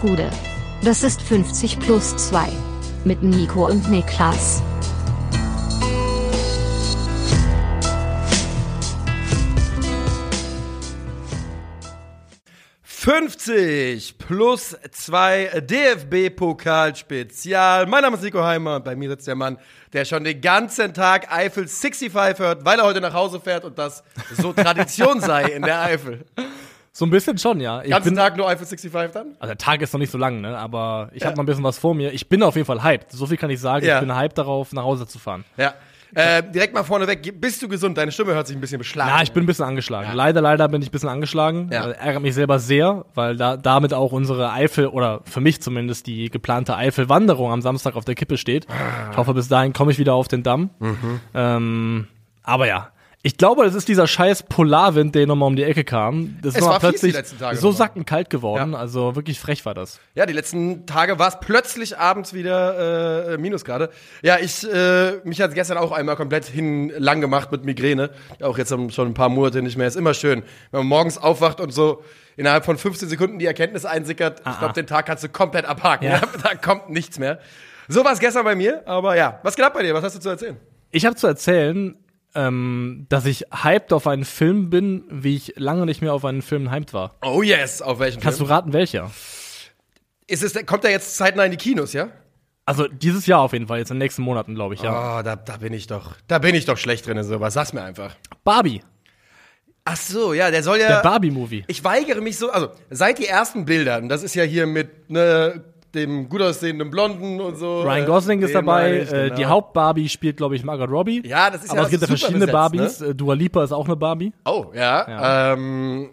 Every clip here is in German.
Gude. Das ist 50 plus 2. Mit Nico und Niklas. »50 plus 2 DFB-Pokal-Spezial«. Mein Name ist Nico Heimer und bei mir sitzt der Mann, der schon den ganzen Tag Eifel 65 hört, weil er heute nach Hause fährt und das so Tradition sei in der Eifel. So ein bisschen schon, ja. Ich ganzen Tag nur Eifel 65 dann? Also der Tag ist noch nicht so lang, ne? Aber ich ja. habe noch ein bisschen was vor mir. Ich bin auf jeden Fall hyped. So viel kann ich sagen. Ja. Ich bin hyped darauf, nach Hause zu fahren. Ja. Äh, direkt mal vorneweg, bist du gesund? Deine Stimme hört sich ein bisschen beschlagen. Ja, ich bin ein bisschen angeschlagen. Ja. Leider, leider bin ich ein bisschen angeschlagen. Ja. Also, ärgert mich selber sehr, weil da damit auch unsere Eifel oder für mich zumindest die geplante Eifelwanderung am Samstag auf der Kippe steht. Ich hoffe, bis dahin komme ich wieder auf den Damm. Mhm. Ähm, aber ja, ich glaube, das ist dieser scheiß Polarwind, der nochmal um die Ecke kam. Das es ist war plötzlich so sackenkalt geworden. Ja. Also wirklich frech war das. Ja, die letzten Tage war es plötzlich abends wieder äh, Minusgrade. Ja, ich äh, mich hat gestern auch einmal komplett hin lang gemacht mit Migräne. Auch jetzt schon ein paar Monate nicht mehr. Ist immer schön, wenn man morgens aufwacht und so innerhalb von 15 Sekunden die Erkenntnis einsickert. Ah, ich glaube, den Tag kannst du komplett abhaken. Ja. da kommt nichts mehr. So war es gestern bei mir, aber ja. Was geht ab bei dir? Was hast du zu erzählen? Ich habe zu erzählen, ähm, dass ich hyped auf einen Film bin, wie ich lange nicht mehr auf einen Film hyped war. Oh yes, auf welchen Kannst Film? du raten, welcher? Ist es, kommt der jetzt zeitnah in die Kinos, ja? Also dieses Jahr auf jeden Fall, jetzt in den nächsten Monaten, glaube ich, ja. Oh, da, da bin ich doch, da bin ich doch schlecht drin in sowas. Sag's mir einfach. Barbie. Ach so, ja, der soll ja. Der Barbie-Movie. Ich weigere mich so, also seit die ersten Bildern, das ist ja hier mit ne dem gut aussehenden Blonden und so. Ryan Gosling ist dabei. Ich, äh, genau. Die Hauptbarbie spielt, glaube ich, Margot Robbie. Ja, das ist Aber ja es gibt ja verschiedene besetzt, Barbies. Ne? Äh, Dua Lipa ist auch eine Barbie. Oh, ja. ja. Ähm,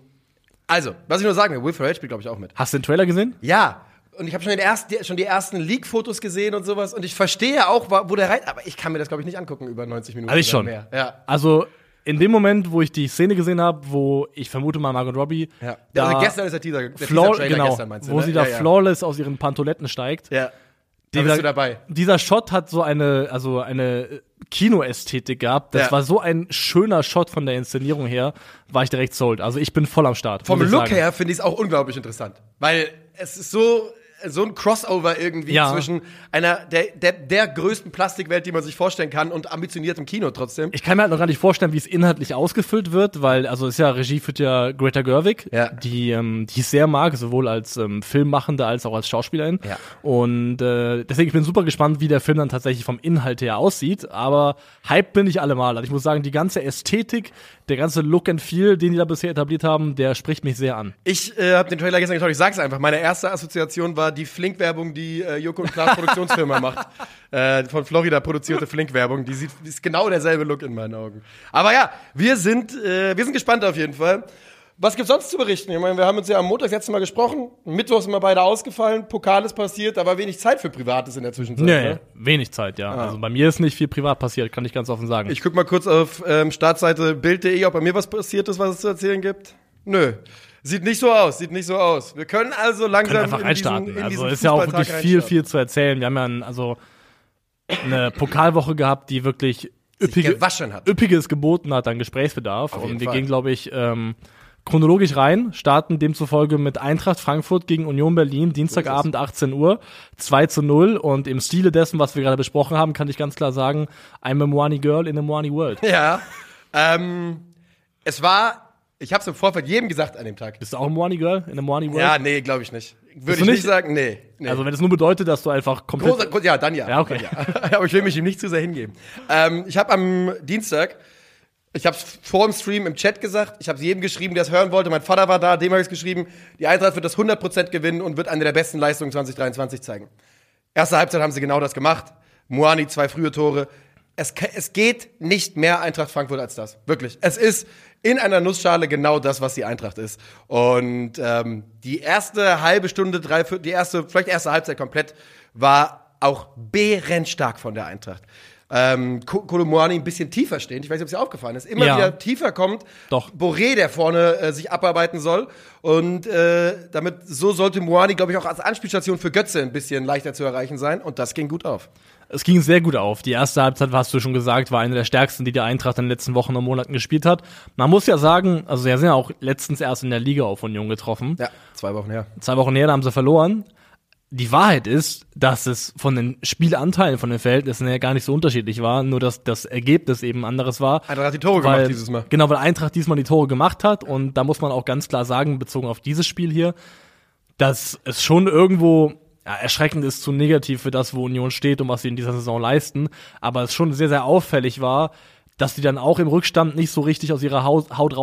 also, was ich nur sagen will, Will Ferrell spielt, glaube ich, auch mit. Hast du den Trailer gesehen? Ja. Und ich habe schon, den ersten, schon die ersten Leak-Fotos gesehen und sowas. Und ich verstehe auch, wo der rein. Aber ich kann mir das, glaube ich, nicht angucken über 90 Minuten. Also ich schon. Mehr. Ja. Also in dem Moment, wo ich die Szene gesehen habe, wo ich vermute mal Margot Robbie, ja. da also gestern ist der Teaser, der Floor, Teaser genau, gestern, meinst du, wo ne? sie da ja, ja. flawless aus ihren Pantoletten steigt. Ja. Da dieser, bist du dabei. Dieser Shot hat so eine, also eine Kinoästhetik gehabt. Das ja. war so ein schöner Shot von der Inszenierung her, war ich direkt sold. Also ich bin voll am Start. Vom Look sagen. her finde ich es auch unglaublich interessant, weil es ist so so ein Crossover irgendwie ja. zwischen einer der, der, der größten Plastikwelt, die man sich vorstellen kann und ambitioniertem Kino trotzdem. Ich kann mir halt noch gar nicht vorstellen, wie es inhaltlich ausgefüllt wird, weil, also ist ja, Regie führt ja Greta Gerwig, ja. die, ähm, die ich sehr mag, sowohl als ähm, Filmmachende als auch als Schauspielerin. Ja. Und äh, deswegen ich bin super gespannt, wie der Film dann tatsächlich vom Inhalt her aussieht. Aber Hype bin ich allemal. Also ich muss sagen, die ganze Ästhetik, der ganze Look and Feel, den die da bisher etabliert haben, der spricht mich sehr an. Ich äh, habe den Trailer gestern geschaut, ich sag's einfach. Meine erste Assoziation war die Flink-Werbung, die äh, Joko und Klaas Produktionsfirma macht. Äh, von Florida produzierte Flink-Werbung. Die sieht ist genau derselbe Look in meinen Augen. Aber ja, wir sind, äh, wir sind gespannt auf jeden Fall. Was gibt's sonst zu berichten? Ich meine, wir haben uns ja am Montag letztes Mal gesprochen. Mittwoch sind wir beide ausgefallen. Pokal ist passiert. Da war wenig Zeit für Privates in der Zwischenzeit. Nee, ne? wenig Zeit, ja. Ah. Also bei mir ist nicht viel privat passiert, kann ich ganz offen sagen. Ich guck mal kurz auf ähm, Startseite Bild.de, ob bei mir was passiert ist, was es zu erzählen gibt. Nö. Sieht nicht so aus, sieht nicht so aus. Wir können also langsam können einfach in reinstarten. Diesen, in also ist ja auch wirklich viel, viel zu erzählen. Wir haben ja ein, also eine Pokalwoche gehabt, die wirklich üppige, üppiges geboten hat an Gesprächsbedarf. Und wir Fall. gehen, glaube ich, ähm, chronologisch rein, starten demzufolge mit Eintracht Frankfurt gegen Union Berlin, Dienstagabend 18 Uhr, 2 zu 0 und im Stile dessen, was wir gerade besprochen haben, kann ich ganz klar sagen, I'm a Moani Girl in a Moani World. Ja, ähm, es war, ich habe es im Vorfeld jedem gesagt an dem Tag. Bist du auch ein Moani Girl in a Moani World? Ja, nee, glaube ich nicht. Würde ich nicht, nicht sagen, nee, nee, Also wenn es nur bedeutet, dass du einfach komplett... Großer, ja, dann ja. Ja, okay. Ja. Aber ich will mich ihm nicht zu sehr hingeben. Ähm, ich habe am Dienstag ich habe es vor dem Stream im Chat gesagt. Ich habe es jedem geschrieben, der es hören wollte. Mein Vater war da, dem habe ich es geschrieben. Die Eintracht wird das 100% gewinnen und wird eine der besten Leistungen 2023 zeigen. Erste Halbzeit haben sie genau das gemacht. Moani, zwei frühe Tore. Es, es geht nicht mehr Eintracht Frankfurt als das. Wirklich. Es ist in einer Nussschale genau das, was die Eintracht ist. Und ähm, die erste halbe Stunde, drei, die erste, vielleicht erste Halbzeit komplett, war auch bärenstark von der Eintracht ähm, Kolomoani ein bisschen tiefer stehen. Ich weiß nicht, ob es dir aufgefallen ist. Immer ja. wieder tiefer kommt. Doch. Boré, der vorne äh, sich abarbeiten soll. Und äh, damit so sollte Moani, glaube ich, auch als Anspielstation für Götze ein bisschen leichter zu erreichen sein. Und das ging gut auf. Es ging sehr gut auf. Die erste Halbzeit, hast du schon gesagt, war eine der stärksten, die die Eintracht in den letzten Wochen und Monaten gespielt hat. Man muss ja sagen, also sie sind ja auch letztens erst in der Liga auf Union getroffen. Ja, zwei Wochen her. Zwei Wochen her, da haben sie verloren. die Wahrheit ist, dass es von den Spielanteilen, von den Verhältnissen her gar nicht so unterschiedlich war, nur dass das Ergebnis eben anderes war. Eintracht hat die Tore weil, gemacht dieses Mal. Genau, weil Eintracht diesmal die Tore gemacht hat und da muss man auch ganz klar sagen, bezogen auf dieses Spiel hier, dass es schon irgendwo ja, erschreckend ist zu negativ für das, wo Union steht und was sie in dieser Saison leisten, aber es schon sehr, sehr auffällig war, dass die dann auch im Rückstand nicht so richtig aus ihrer Haut, Haut.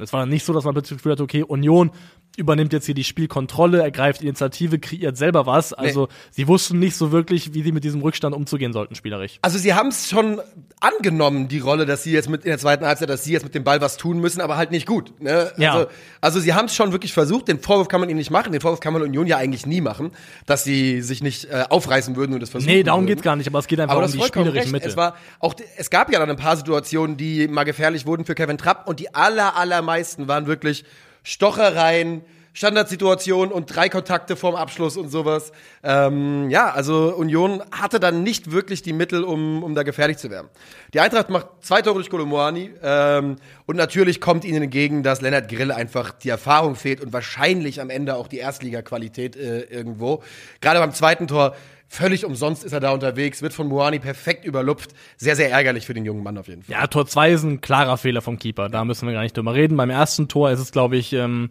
Es war dann nicht so, dass man plötzlich gefühlt hat, okay, Union übernimmt jetzt hier die Spielkontrolle, ergreift Initiative, kreiert selber was. Also nee. sie wussten nicht so wirklich, wie sie mit diesem Rückstand umzugehen sollten, spielerisch. Also sie haben es schon angenommen, die Rolle, dass sie jetzt mit in der zweiten Halbzeit, dass sie jetzt mit dem Ball was tun müssen, aber halt nicht gut. Ne? Ja. Also, also sie haben es schon wirklich versucht. Den Vorwurf kann man ihnen nicht machen. Den Vorwurf kann man Union ja eigentlich nie machen, dass sie sich nicht äh, aufreißen würden und das versuchen. Nee, darum würden. geht's gar nicht. Aber es geht einfach aber um die spielerischen Mittel. Es war auch, es gab ja dann ein paar Situationen, die mal gefährlich wurden für Kevin Trapp und die aller allermeisten waren wirklich Stochereien Standardsituation und drei Kontakte vorm Abschluss und sowas. Ähm, ja, also Union hatte dann nicht wirklich die Mittel, um, um da gefährlich zu werden. Die Eintracht macht zwei Tore durch Kolomoani ähm, und natürlich kommt ihnen entgegen, dass Lennart Grill einfach die Erfahrung fehlt und wahrscheinlich am Ende auch die Erstliga-Qualität äh, irgendwo. Gerade beim zweiten Tor Völlig umsonst ist er da unterwegs, wird von Moani perfekt überlupft. Sehr, sehr ärgerlich für den jungen Mann auf jeden Fall. Ja, Tor 2 ist ein klarer Fehler vom Keeper. Da müssen wir gar nicht drüber reden. Beim ersten Tor ist es, glaube ich, ähm,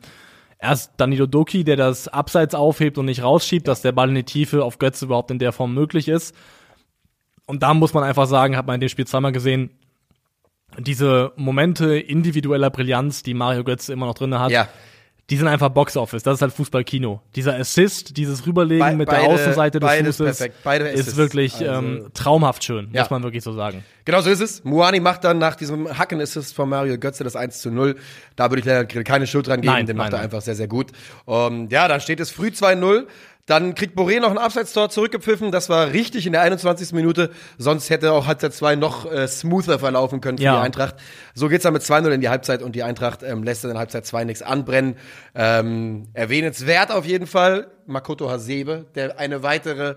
erst Danilo Doki, der das Abseits aufhebt und nicht rausschiebt, dass der Ball in die Tiefe auf Götze überhaupt in der Form möglich ist. Und da muss man einfach sagen, hat man in dem Spiel zweimal gesehen, diese Momente individueller Brillanz, die Mario Götze immer noch drin hat, ja die sind einfach Boxoffice. Das ist halt Fußballkino. Dieser Assist, dieses Rüberlegen Be mit der Außenseite des Fußes perfekt. Beide ist wirklich also, ähm, traumhaft schön, ja. muss man wirklich so sagen. Genau so ist es. Muani macht dann nach diesem Hacken-Assist von Mario Götze das 1 zu 0. Da würde ich leider keine Schuld dran geben, nein, den macht nein, er einfach sehr, sehr gut. Um, ähm, ja, dann steht es früh 2-0. Dann kriegt Boré noch ein Abseitstor zurückgepfiffen. Das war richtig in der 21. Minute. Sonst hätte auch Halbzeit 2 noch äh, smoother verlaufen können für ja. die Eintracht. So geht's dann mit 2-0 in die Halbzeit und die Eintracht ähm, lässt dann in Halbzeit 2 nichts anbrennen. Ähm, erwähnenswert auf jeden Fall Makoto Hasebe, der eine weitere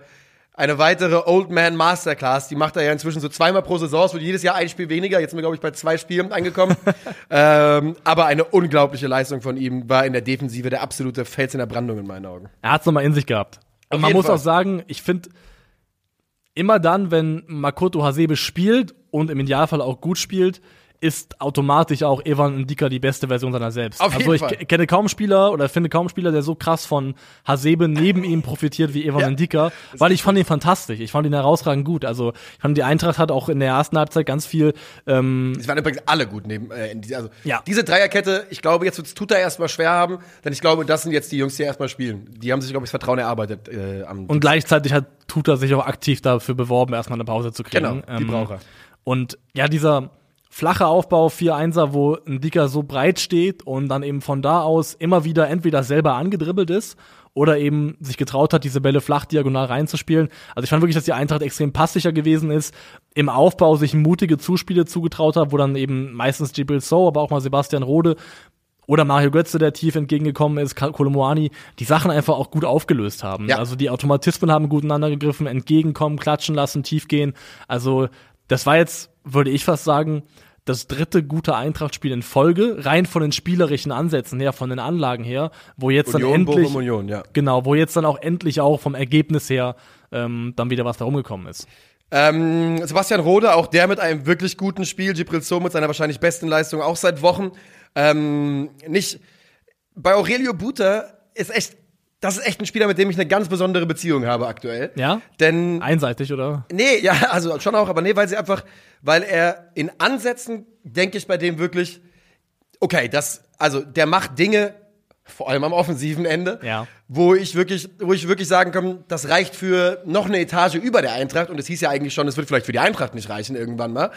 eine weitere Old Man Masterclass. Die macht er ja inzwischen so zweimal pro Saison. Es wird jedes Jahr ein Spiel weniger. Jetzt sind wir, glaube ich, bei zwei Spielen angekommen. ähm, aber eine unglaubliche Leistung von ihm war in der Defensive der absolute Fels in der Brandung in meinen Augen. Er hat es nochmal in sich gehabt. Und man muss Fall. auch sagen, ich finde, immer dann, wenn Makoto Hasebe spielt und im Idealfall auch gut spielt, ist automatisch auch Evan Ndika die beste Version seiner selbst. Auf also ich Fall. kenne kaum Spieler oder finde kaum Spieler, der so krass von Hasebe neben ihm profitiert wie Evan ja. Ndika, weil ich fand ihn fantastisch. Ich fand ihn herausragend gut. Also ich fand die Eintracht hat auch in der ersten Halbzeit ganz viel. Ähm, es waren übrigens alle gut neben. Äh, also ja. diese Dreierkette, ich glaube, jetzt wird's Tuta erstmal schwer haben, denn ich glaube, das sind jetzt die Jungs, die erstmal spielen. Die haben sich, glaube ich, das Vertrauen erarbeitet. Äh, am Und gleichzeitig hat Tuta sich auch aktiv dafür beworben, erstmal eine Pause zu kriegen. Genau, die ähm, braucht er. Und ja, dieser flache Aufbau 4-1er, wo ein Dicker so breit steht und dann eben von da aus immer wieder entweder selber angedribbelt ist oder eben sich getraut hat, diese Bälle flach diagonal reinzuspielen. Also ich fand wirklich, dass die Eintracht extrem passiger gewesen ist, im Aufbau sich mutige Zuspiele zugetraut hat, wo dann eben meistens Jibril So, aber auch mal Sebastian Rode oder Mario Götze, der tief entgegengekommen ist, Kolomoani, die Sachen einfach auch gut aufgelöst haben. Ja. Also die Automatismen haben gut ineinander gegriffen, entgegenkommen, klatschen lassen, tief gehen. Also das war jetzt, würde ich fast sagen, das dritte gute Eintracht-Spiel in Folge, rein von den spielerischen Ansätzen her, von den Anlagen her, wo jetzt Union, dann endlich, Union, ja. genau, wo jetzt dann auch endlich auch vom Ergebnis her ähm, dann wieder was da rumgekommen ist. Ähm, Sebastian Rode, auch der mit einem wirklich guten Spiel, Gibril So mit seiner wahrscheinlich besten Leistung, auch seit Wochen. Ähm, nicht bei Aurelio Buta ist echt das ist echt ein Spieler, mit dem ich eine ganz besondere Beziehung habe aktuell. Ja? Denn einseitig oder? Nee, ja, also schon auch, aber nee, weil sie einfach, weil er in Ansätzen denke ich bei dem wirklich, okay, das, also der macht Dinge, vor allem am offensiven Ende, ja. wo ich wirklich, wo ich wirklich sagen kann, das reicht für noch eine Etage über der Eintracht und es hieß ja eigentlich schon, es wird vielleicht für die Eintracht nicht reichen irgendwann mal.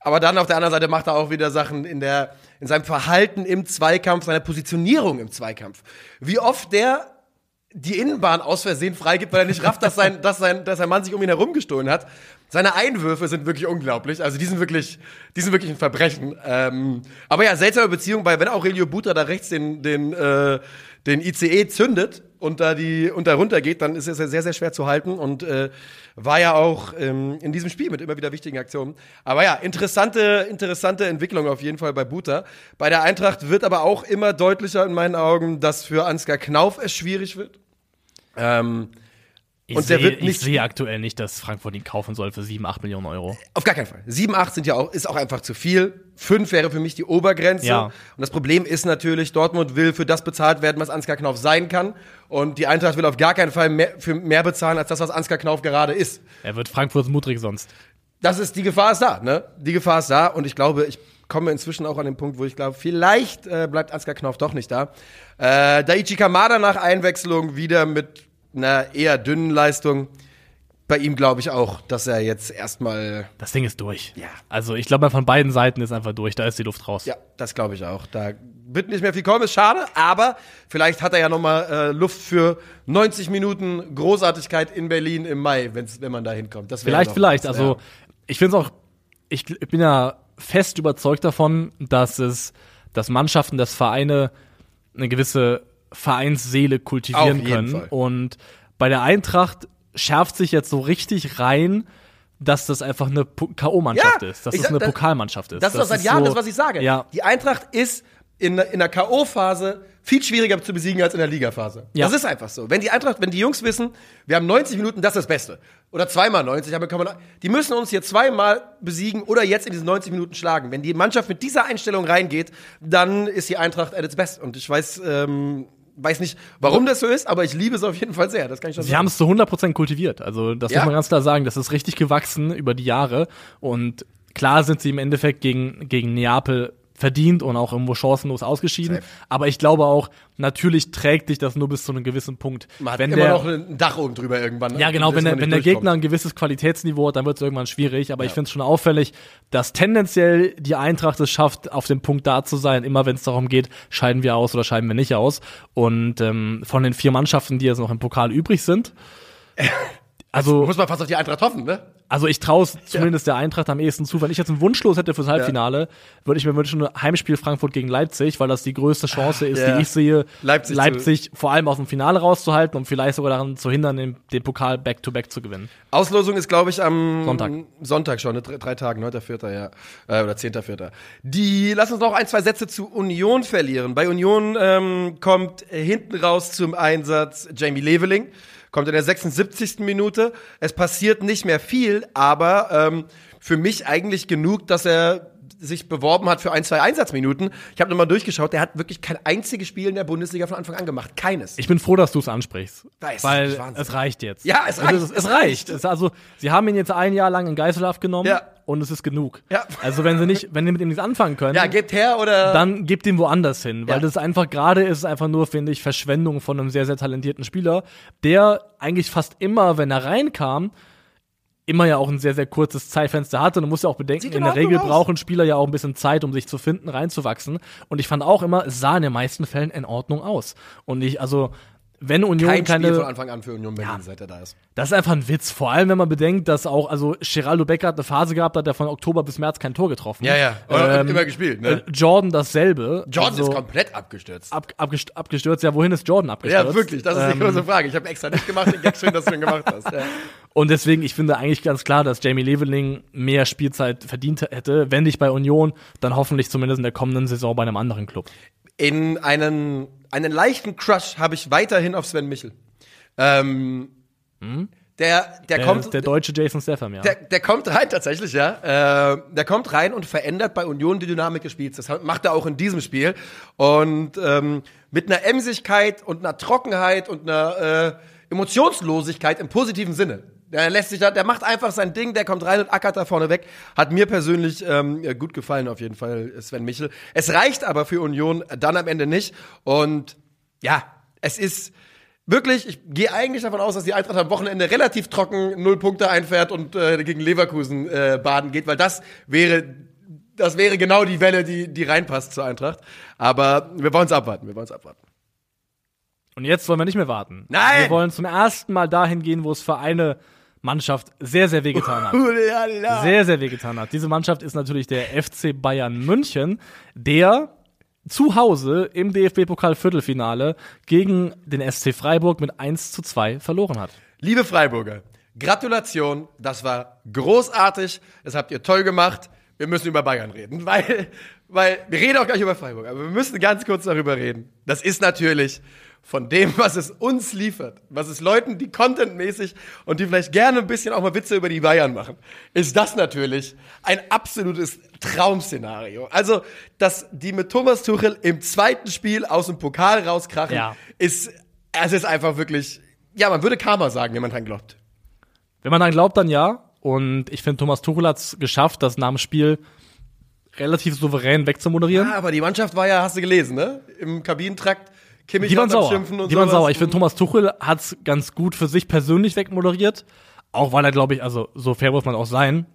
Aber dann auf der anderen Seite macht er auch wieder Sachen in der, in seinem Verhalten im Zweikampf, seiner Positionierung im Zweikampf. Wie oft der die Innenbahn aus Versehen freigibt, weil er nicht rafft, dass sein, dass sein, dass sein Mann sich um ihn herum gestohlen hat. Seine Einwürfe sind wirklich unglaublich. Also die sind wirklich, die sind wirklich ein Verbrechen. Ähm, aber ja, seltsame Beziehung, weil wenn Aurelio Buta da rechts den, den, äh, den ICE zündet und da die und da runter geht, dann ist es ja sehr, sehr schwer zu halten und äh, war ja auch ähm, in diesem Spiel mit immer wieder wichtigen Aktionen. Aber ja, interessante, interessante Entwicklung auf jeden Fall bei Buta. Bei der Eintracht wird aber auch immer deutlicher in meinen Augen, dass für Ansgar Knauf es schwierig wird. Ähm, Ich und der sehe, wird nicht. Ich sehe aktuell nicht, dass Frankfurt ihn kaufen soll für 7, 8 Millionen Euro. Auf gar keinen Fall. 7, 8 sind ja auch, ist auch einfach zu viel. 5 wäre für mich die Obergrenze. Ja. Und das Problem ist natürlich, Dortmund will für das bezahlt werden, was Ansgar Knauf sein kann. Und die Eintracht will auf gar keinen Fall mehr, für mehr bezahlen, als das, was Ansgar Knauf gerade ist. Er wird Frankfurts Mutrig sonst. Das ist, die Gefahr ist da, ne? Die Gefahr ist da. Und ich glaube, ich komme inzwischen auch an den Punkt, wo ich glaube, vielleicht äh, bleibt Ansgar Knauf doch nicht da. Äh, Daichi Kamada nach Einwechslung wieder mit einer eher dünnen Leistung bei ihm glaube ich auch, dass er jetzt erstmal. Das Ding ist durch. Ja. Also ich glaube, von beiden Seiten ist einfach durch. Da ist die Luft raus. Ja, das glaube ich auch. Da wird nicht mehr viel kommen. Ist schade, aber vielleicht hat er ja noch mal äh, Luft für 90 Minuten Großartigkeit in Berlin im Mai, wenn's, wenn man da hinkommt. Das vielleicht, vielleicht. Was, also ja. ich finde es auch. Ich, ich bin ja fest überzeugt davon, dass es, dass Mannschaften, dass Vereine eine gewisse Vereinsseele kultivieren können. Fall. Und bei der Eintracht schärft sich jetzt so richtig rein, dass das einfach eine K.O.-Mannschaft ja, ist, dass es eine das, Pokalmannschaft ist. Das ist doch seit Jahren so, das, was ich sage. Ja. Die Eintracht ist in, in der K.O.-Phase viel schwieriger zu besiegen als in der Ligaphase. Ja. Das ist einfach so. Wenn die Eintracht, wenn die Jungs wissen, wir haben 90 Minuten, das ist das Beste. Oder zweimal 90, aber kann man, die müssen uns hier zweimal besiegen oder jetzt in diesen 90 Minuten schlagen. Wenn die Mannschaft mit dieser Einstellung reingeht, dann ist die Eintracht at its best. Und ich weiß, ähm, weiß nicht, warum das so ist, aber ich liebe es auf jeden Fall sehr. Das kann ich schon Sie haben es zu 100% kultiviert. Also, das ja. muss man ganz klar sagen. Das ist richtig gewachsen über die Jahre. Und klar sind sie im Endeffekt gegen, gegen Neapel verdient und auch irgendwo chancenlos ausgeschieden. Safe. Aber ich glaube auch, natürlich trägt dich das nur bis zu einem gewissen Punkt. Man hat wenn immer der, noch ein Dach oben drüber irgendwann. Ne? Ja, genau. Wenn der, wenn der Gegner ein gewisses Qualitätsniveau hat, dann wird es irgendwann schwierig. Aber ja. ich finde es schon auffällig, dass tendenziell die Eintracht es schafft, auf dem Punkt da zu sein. Immer wenn es darum geht, scheiden wir aus oder scheiden wir nicht aus. Und ähm, von den vier Mannschaften, die jetzt noch im Pokal übrig sind, also muss man fast auf die Eintracht hoffen, ne? Also ich traue zumindest ja. der Eintracht am ehesten zu. Wenn ich jetzt einen Wunschlos hätte fürs Halbfinale, ja. würde ich mir wünschen, ein Heimspiel Frankfurt gegen Leipzig, weil das die größte Chance ist, ja. die ich sehe, Leipzig, Leipzig vor allem aus dem Finale rauszuhalten und vielleicht sogar daran zu hindern, den, den Pokal back-to-back -back zu gewinnen. Auslosung ist, glaube ich, am Sonntag. Sonntag schon, ne? drei, drei Tagen, 9.4., ja. Äh, oder 10.4. Die, lass uns noch ein, zwei Sätze zu Union verlieren. Bei Union ähm, kommt hinten raus zum Einsatz Jamie Leveling kommt in der 76. Minute. Es passiert nicht mehr viel, aber ähm, für mich eigentlich genug, dass er sich beworben hat für ein, zwei Einsatzminuten. Ich habe nochmal durchgeschaut, der hat wirklich kein einziges Spiel in der Bundesliga von Anfang an gemacht. Keines. Ich bin froh, dass du es ansprichst. Weiß, weil es reicht jetzt. Ja, es reicht. Also, es, es, reicht. Es, also, sie haben ihn jetzt ein Jahr lang in Geiselhaft genommen. Ja. Und es ist genug. Ja. Also wenn sie nicht, wenn sie mit ihm nichts anfangen können, ja, gebt her oder dann gebt ihm woanders hin, weil ja. das einfach gerade ist einfach nur finde ich Verschwendung von einem sehr sehr talentierten Spieler, der eigentlich fast immer, wenn er reinkam, immer ja auch ein sehr, sehr kurzes Zeitfenster hatte. Und du musst ja auch bedenken, in der Regel aus. brauchen Spieler ja auch ein bisschen Zeit, um sich zu finden, reinzuwachsen. Und ich fand auch immer, es sah in den meisten Fällen in Ordnung aus. Und ich, also, wenn Union Kein keine. Spiel von Anfang an für Union Berlin, ja, seit er da ist. Das ist einfach ein Witz. Vor allem, wenn man bedenkt, dass auch, also Geraldo Becker hat eine Phase gehabt, hat er von Oktober bis März kein Tor getroffen. Ja, ja. Ähm, immer gespielt, ne? Äh, Jordan dasselbe. Jordan also, ist komplett abgestürzt. Ab, abgestürzt. Abgestürzt, ja, wohin ist Jordan abgestürzt? Ja, wirklich, das ist ähm, die große Frage. Ich habe extra nicht gemacht, den Gag schön, dass du ihn gemacht hast. Ja. Und deswegen, ich finde eigentlich ganz klar, dass Jamie Leveling mehr Spielzeit verdient hätte. Wenn nicht bei Union, dann hoffentlich zumindest in der kommenden Saison bei einem anderen Club. In einen, einen leichten Crush habe ich weiterhin auf Sven Michel. Ähm, hm? Der, der, der, kommt. Der deutsche Jason Statham, ja. Der, der kommt rein, tatsächlich, ja. Äh, der kommt rein und verändert bei Union die Dynamik des Spiels. Das macht er auch in diesem Spiel. Und ähm, mit einer Emsigkeit und einer Trockenheit und einer äh, Emotionslosigkeit im positiven Sinne. Der lässt sich da, der macht einfach sein Ding, der kommt rein und ackert da vorne weg. Hat mir persönlich ähm, gut gefallen, auf jeden Fall, Sven Michel. Es reicht aber für Union dann am Ende nicht. Und ja, es ist wirklich, ich gehe eigentlich davon aus, dass die Eintracht am Wochenende relativ trocken null Punkte einfährt und äh, gegen Leverkusen äh, baden geht, weil das wäre das wäre genau die Welle, die die reinpasst zur Eintracht. Aber wir wollen es abwarten, wir wollen es abwarten. Und jetzt wollen wir nicht mehr warten. Nein! Wir wollen zum ersten Mal dahin gehen, wo es für eine Mannschaft sehr, sehr wehgetan hat. sehr, sehr wehgetan hat. Diese Mannschaft ist natürlich der FC Bayern München, der zu Hause im DFB-Pokal-Viertelfinale gegen den SC Freiburg mit 1 zu 2 verloren hat. Liebe Freiburger, Gratulation, das war großartig, das habt ihr toll gemacht. Wir müssen über Bayern reden, weil, weil wir reden auch gleich über Freiburg, aber wir müssen ganz kurz darüber reden. Das ist natürlich von dem, was es uns liefert, was es Leuten, die contentmäßig und die vielleicht gerne ein bisschen auch mal Witze über die Bayern machen, ist das natürlich ein absolutes Traumszenario. Also, dass die mit Thomas Tuchel im zweiten Spiel aus dem Pokal rauskrachen, ja. ist, es ist einfach wirklich, ja, man würde Karma sagen, wenn man dran glaubt. Wenn man dran glaubt, dann ja. Und ich finde, Thomas Tuchel hat es geschafft, das nach dem Spiel relativ souverän wegzumoderieren. Ja, aber die Mannschaft war ja, hast du gelesen, ne? Im Kabinentrakt Kimmich die waren sauer. und Die waren sauer. Ich finde, Thomas Tuchel hat's ganz gut für sich persönlich wegmoderiert. Auch weil er, glaube ich, also so fair muss man auch sein.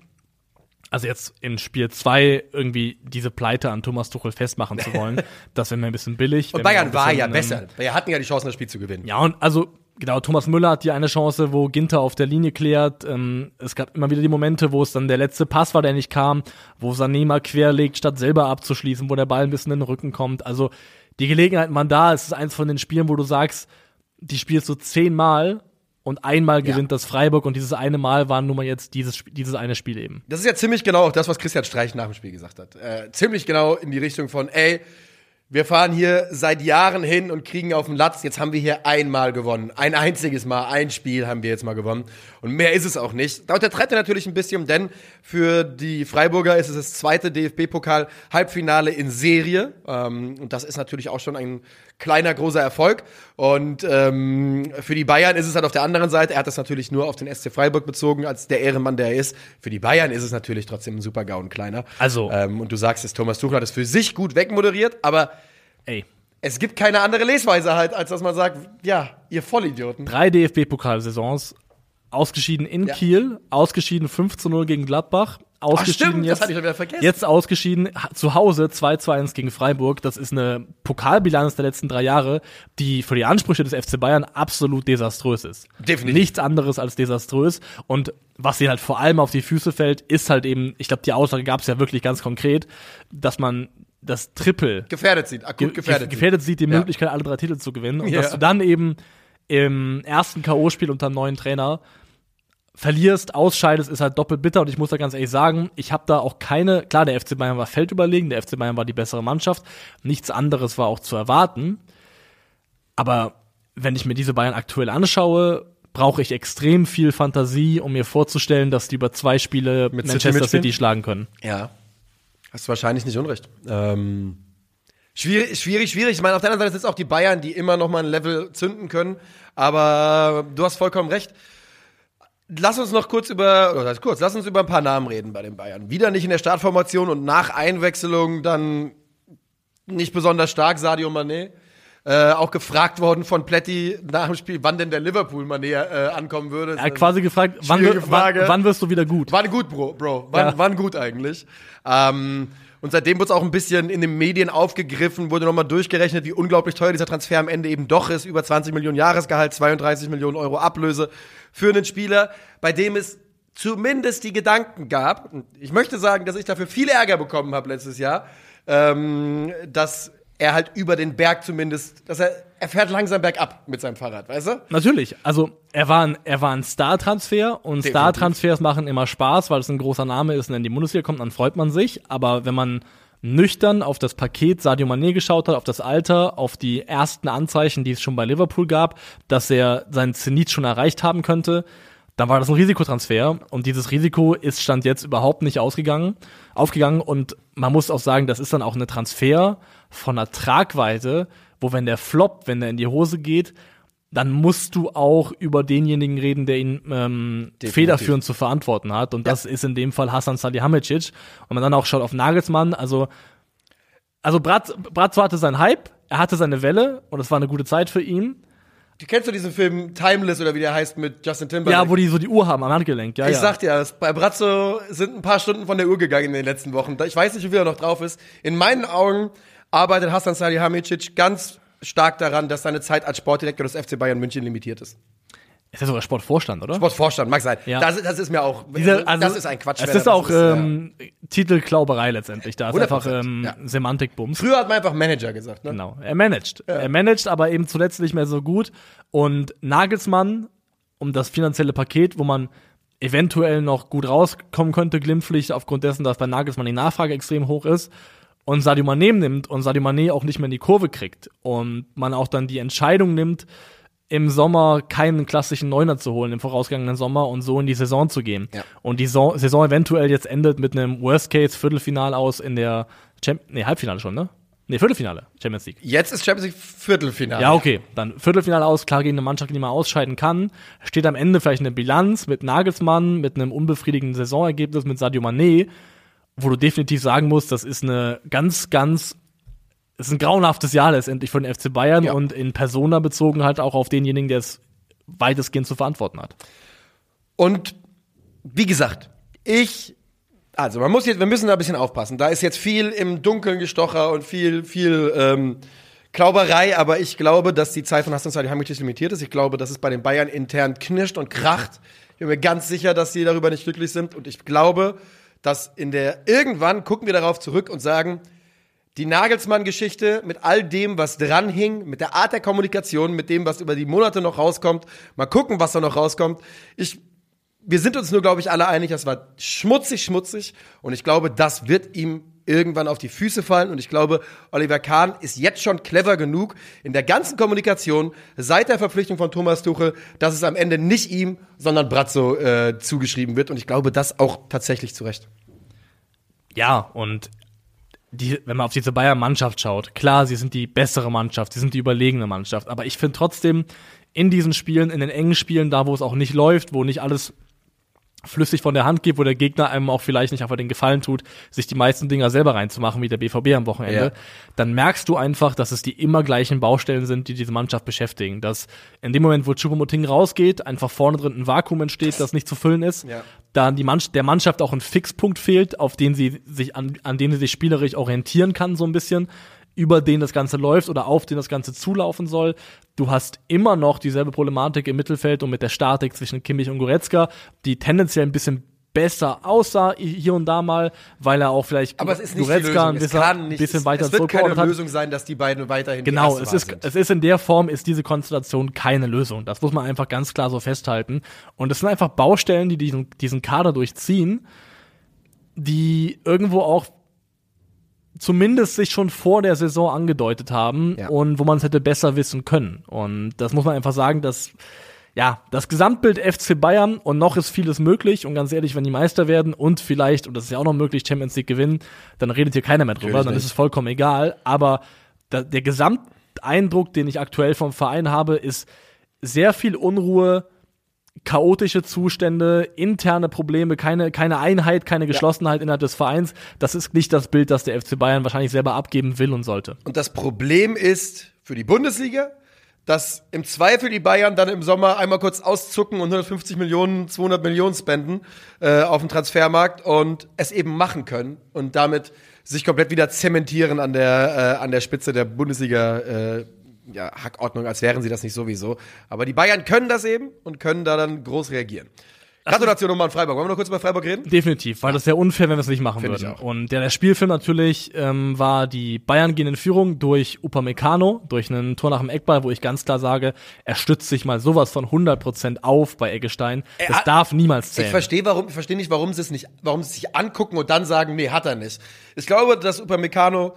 Also jetzt in Spiel 2 irgendwie diese Pleite an Thomas Tuchel festmachen zu wollen, das wäre mir ein bisschen billig. Und Bayern war ja besser. Bayern hatten ja die Chance, das Spiel zu gewinnen. Ja, und also genau, Thomas Müller hat hier eine Chance, wo Ginter auf der Linie klärt. Ähm, es gab immer wieder die Momente, wo es dann der letzte Pass war, der nicht kam, wo Sané mal querlegt, statt selber abzuschließen, wo der Ball ein bisschen in den Rücken kommt. Also die Gelegenheit man da. Es ist eins von den Spielen, wo du sagst, die spielst du zehnmal und einmal gewinnt ja. das Freiburg und dieses eine Mal war nun mal jetzt dieses, dieses eine Spiel eben. Das ist ja ziemlich genau auch das, was Christian Streich nach dem Spiel gesagt hat. Äh, ziemlich genau in die Richtung von, ey, wir fahren hier seit Jahren hin und kriegen auf den Latz. Jetzt haben wir hier einmal gewonnen. Ein einziges Mal, ein Spiel haben wir jetzt mal gewonnen. Und mehr ist es auch nicht. Da untertreibt er natürlich ein bisschen, denn für die Freiburger ist es das zweite DFB-Pokal-Halbfinale in Serie. Ähm, und das ist natürlich auch schon ein kleiner, großer Erfolg. Und ähm, für die Bayern ist es halt auf der anderen Seite, er hat das natürlich nur auf den SC Freiburg bezogen, als der Ehrenmann, der er ist. Für die Bayern ist es natürlich trotzdem ein super Gaun kleiner. Also. Ähm, und du sagst es, Thomas Tuchel hat es für sich gut wegmoderiert, aber ey. Es gibt keine andere Lesweise halt, als dass man sagt, ja, ihr Vollidioten. Drei DFB-Pokalsaisons, ausgeschieden in ja. Kiel, ausgeschieden 5 zu 0 gegen Gladbach, ausgeschieden Ach, stimmt, jetzt, das hatte ich wieder vergessen. jetzt ausgeschieden zu Hause 2 zu 1 gegen Freiburg. Das ist eine Pokalbilanz der letzten drei Jahre, die für die Ansprüche des FC Bayern absolut desaströs ist. Definitiv. Nichts anderes als desaströs. Und was ihnen halt vor allem auf die Füße fällt, ist halt eben, ich glaube, die Aussage gab es ja wirklich ganz konkret, dass man das Triple gefährdet sieht, akut gefährdet, ge gefährdet sieht, die ja. Möglichkeit, alle drei Titel zu gewinnen. Und ja. dass du dann eben im ersten K.O.-Spiel unter einem neuen Trainer verlierst, ausscheidest, ist halt doppelt bitter. Und ich muss da ganz ehrlich sagen, ich habe da auch keine, klar, der FC Bayern war feldüberlegen, der FC Bayern war die bessere Mannschaft. Nichts anderes war auch zu erwarten. Aber wenn ich mir diese Bayern aktuell anschaue, brauche ich extrem viel Fantasie, um mir vorzustellen, dass die über zwei Spiele Mit Manchester City, City schlagen können. Ja. Hast du wahrscheinlich nicht unrecht. Ähm, schwierig, schwierig, schwierig. Ich meine, auf der anderen Seite sind es auch die Bayern, die immer noch mal ein Level zünden können. Aber du hast vollkommen recht. Lass uns noch kurz über, oder kurz, lass uns über ein paar Namen reden bei den Bayern. Wieder nicht in der Startformation und nach Einwechslung dann nicht besonders stark, Sadio Mané. Äh, auch gefragt worden von Pletti nach dem Spiel, wann denn der Liverpool-Mané äh, ankommen würde. Er hat quasi gefragt, wann, wann, wann, wirst du wieder gut? Wann gut, Bro, Bro. Wann, ja. wann gut eigentlich? Ähm, und seitdem wurde es auch ein bisschen in den Medien aufgegriffen, wurde nochmal durchgerechnet, wie unglaublich teuer dieser Transfer am Ende eben doch ist. Über 20 Millionen Jahresgehalt, 32 Millionen Euro Ablöse für einen Spieler, bei dem es zumindest die Gedanken gab. Ich möchte sagen, dass ich dafür viel Ärger bekommen habe letztes Jahr, ähm, dass er halt über den Berg zumindest, dass er, er fährt langsam bergab mit seinem Fahrrad, weißt du? Natürlich. Also, er war ein, er war ein Star-Transfer und Star-Transfers machen immer Spaß, weil es ein großer Name ist und in die Bundesliga kommt, dann freut man sich. Aber wenn man nüchtern auf das Paket Sadio Mané geschaut hat, auf das Alter, auf die ersten Anzeichen, die es schon bei Liverpool gab, dass er seinen Zenit schon erreicht haben könnte, dann war das ein Risikotransfer und dieses Risiko ist stand jetzt überhaupt nicht ausgegangen, aufgegangen und man muss auch sagen, das ist dann auch eine Transfer von einer Tragweite, wo wenn der Flop, wenn der in die Hose geht, dann musst du auch über denjenigen reden, der ihn ähm, federführend zu verantworten hat. Und ja. das ist in dem Fall Hassan Salihamidzic. Und man dann auch schaut auf Nagelsmann, also also Bratzo, hatte seinen Hype, er hatte seine Welle und es war eine gute Zeit für ihn. Du kennst du diesen Film Timeless oder wie der heißt mit Justin Timberlake? Ja, wo die so die Uhr haben am Handgelenk. Ja, ich ja. sag dir, bei Bratzo sind ein paar Stunden von der Uhr gegangen in den letzten Wochen. Ich weiß nicht, wie er noch drauf ist. In meinen Augen arbeitet Hassan Salihamidzic ganz stark daran, dass seine Zeit als Sportdirektor des FC Bayern München limitiert ist. Ist ja sogar Sportvorstand, oder? Sportvorstand, mag sein. Ja. Das, das ist mir auch, Diese, also, das ist ein Quatsch. Es ist auch ist, ähm, ja. Titelklauberei letztendlich. Da ist einfach ähm, ja. Semantikbums. Früher hat man einfach Manager gesagt, ne? Genau. Er managt. Ja. Er managt, aber eben zuletzt nicht mehr so gut. Und Nagelsmann, um das finanzielle Paket, wo man eventuell noch gut rauskommen könnte, glimpflich, aufgrund dessen, dass bei Nagelsmann die Nachfrage extrem hoch ist, und Sadio Mané nimmt und Sadio Mané auch nicht mehr in die Kurve kriegt und man auch dann die Entscheidung nimmt, im Sommer keinen klassischen Neuner zu holen, im vorausgegangenen Sommer und so in die Saison zu gehen. Ja. Und die Saison, Saison eventuell jetzt endet mit einem Worst-Case-Viertelfinal aus in der Champ nee, Halbfinale schon, ne? Nee, Viertelfinale, Champions League. Jetzt ist Champions League Viertelfinale. Ja, okay. Dann Viertelfinale aus, klar gegen eine Mannschaft, die man ausscheiden kann. Steht am Ende vielleicht eine Bilanz mit Nagelsmann, mit einem unbefriedigenden Saisonergebnis mit Sadio Mané, wo du definitiv sagen musst, das ist eine ganz, ganz es ist ein grauenhaftes Jahr letztendlich von den FC Bayern ja. und in Persona bezogen halt auch auf denjenigen, der es weitestgehend zu verantworten hat. Und wie gesagt, ich, also man muss jetzt, wir müssen da ein bisschen aufpassen. Da ist jetzt viel im Dunkeln gestocher und viel, viel ähm, Klauberei, aber ich glaube, dass die Zeit von Hassan Salihamidzic limitiert ist. Ich glaube, dass es bei den Bayern intern knirscht und kracht. Ich bin mir ganz sicher, dass sie darüber nicht glücklich sind. Und ich glaube, dass in der irgendwann gucken wir darauf zurück und sagen, die Nagelsmann-Geschichte mit all dem, was dran hing, mit der Art der Kommunikation, mit dem, was über die Monate noch rauskommt. Mal gucken, was da noch rauskommt. Ich, wir sind uns nur, glaube ich, alle einig, das war schmutzig, schmutzig. Und ich glaube, das wird ihm irgendwann auf die Füße fallen. Und ich glaube, Oliver Kahn ist jetzt schon clever genug in der ganzen Kommunikation seit der Verpflichtung von Thomas Tuchel, dass es am Ende nicht ihm, sondern Brazzo äh, zugeschrieben wird. Und ich glaube, das auch tatsächlich zu Recht. Ja, und die, wenn man auf diese Bayern-Mannschaft schaut, klar, sie sind die bessere Mannschaft, sie sind die überlegene Mannschaft, aber ich finde trotzdem in diesen Spielen, in den engen Spielen, da wo es auch nicht läuft, wo nicht alles flüssig von der Hand geht, wo der Gegner einem auch vielleicht nicht einfach den Gefallen tut, sich die meisten Dinger selber reinzumachen, wie der BVB am Wochenende, ja. dann merkst du einfach, dass es die immer gleichen Baustellen sind, die diese Mannschaft beschäftigen. Dass in dem Moment, wo Choupo-Moting rausgeht, einfach vorne drin ein Vakuum entsteht, das nicht zu füllen ist, ja. da die Mannschaft, der Mannschaft auch ein Fixpunkt fehlt, auf den sie sich, an, an dem sie sich spielerisch orientieren kann, so ein bisschen über den das Ganze läuft oder auf den das Ganze zulaufen soll. Du hast immer noch dieselbe Problematik im Mittelfeld und mit der Statik zwischen Kimmich und Goretzka, die tendenziell ein bisschen besser aussah hier und da mal, weil er auch vielleicht Aber es ist nicht Goretzka ein bisschen, nicht, bisschen weiter Es wird keine hat. Lösung sein, dass die beiden weiterhin Genau, es ist sind. es ist in der Form ist diese Konstellation keine Lösung. Das muss man einfach ganz klar so festhalten und es sind einfach Baustellen, die diesen diesen Kader durchziehen, die irgendwo auch zumindest sich schon vor der Saison angedeutet haben ja. und wo man es hätte besser wissen können. Und das muss man einfach sagen, dass ja, das Gesamtbild FC Bayern und noch ist vieles möglich und ganz ehrlich, wenn die Meister werden und vielleicht, und das ist ja auch noch möglich, Champions League gewinnen, dann redet hier keiner mehr drüber, Natürlich dann nicht. ist es vollkommen egal. Aber da, der Gesamteindruck, den ich aktuell vom Verein habe, ist sehr viel Unruhe, chaotische Zustände, interne Probleme, keine, keine Einheit, keine Geschlossenheit ja. innerhalb des Vereins. Das ist nicht das Bild, das der FC Bayern wahrscheinlich selber abgeben will und sollte. Und das Problem ist für die Bundesliga, dass im Zweifel die Bayern dann im Sommer einmal kurz auszucken und 150 Millionen, 200 Millionen spenden äh, auf dem Transfermarkt und es eben machen können und damit sich komplett wieder zementieren an der, äh, an der Spitze der Bundesliga. Äh, ja, Hackordnung, als wären sie das nicht sowieso. Aber die Bayern können das eben und können da dann groß reagieren. Gratulation nochmal an Freiburg. Wollen wir noch kurz über Freiburg reden? Definitiv, weil das wäre unfair, wenn wir es nicht machen Find würden. Und der, der Spielfilm natürlich ähm, war die Bayern gehen in Führung durch Upamecano, durch einen Tor nach dem Eckball, wo ich ganz klar sage, er stützt sich mal sowas von 100% auf bei Eggestein. Das er, darf niemals zählen. Ich verstehe warum, ich verstehe nicht, warum sie es nicht, warum sie sich angucken und dann sagen, nee, hat er nicht. Ich glaube, dass Upamecano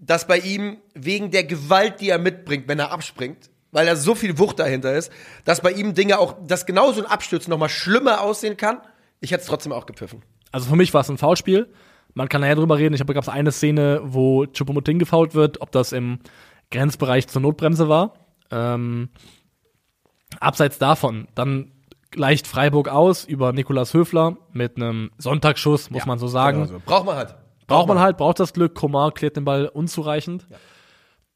dass bei ihm wegen der Gewalt, die er mitbringt, wenn er abspringt, weil er so viel Wucht dahinter ist, dass bei ihm Dinge auch, dass genauso ein Absturz noch mal schlimmer aussehen kann. Ich hätte es trotzdem auch gepfiffen. Also für mich war es ein Foulspiel. Man kann nachher drüber reden. Ich habe gab es eine Szene, wo Chupomoting gefault wird, ob das im Grenzbereich zur Notbremse war. Ähm, abseits davon, dann leicht Freiburg aus über Nikolas Höfler mit einem Sonntagsschuss, muss ja, man so sagen. Genau so. Braucht man halt. Braucht man halt, braucht das Glück. Komar klärt den Ball unzureichend. Ja.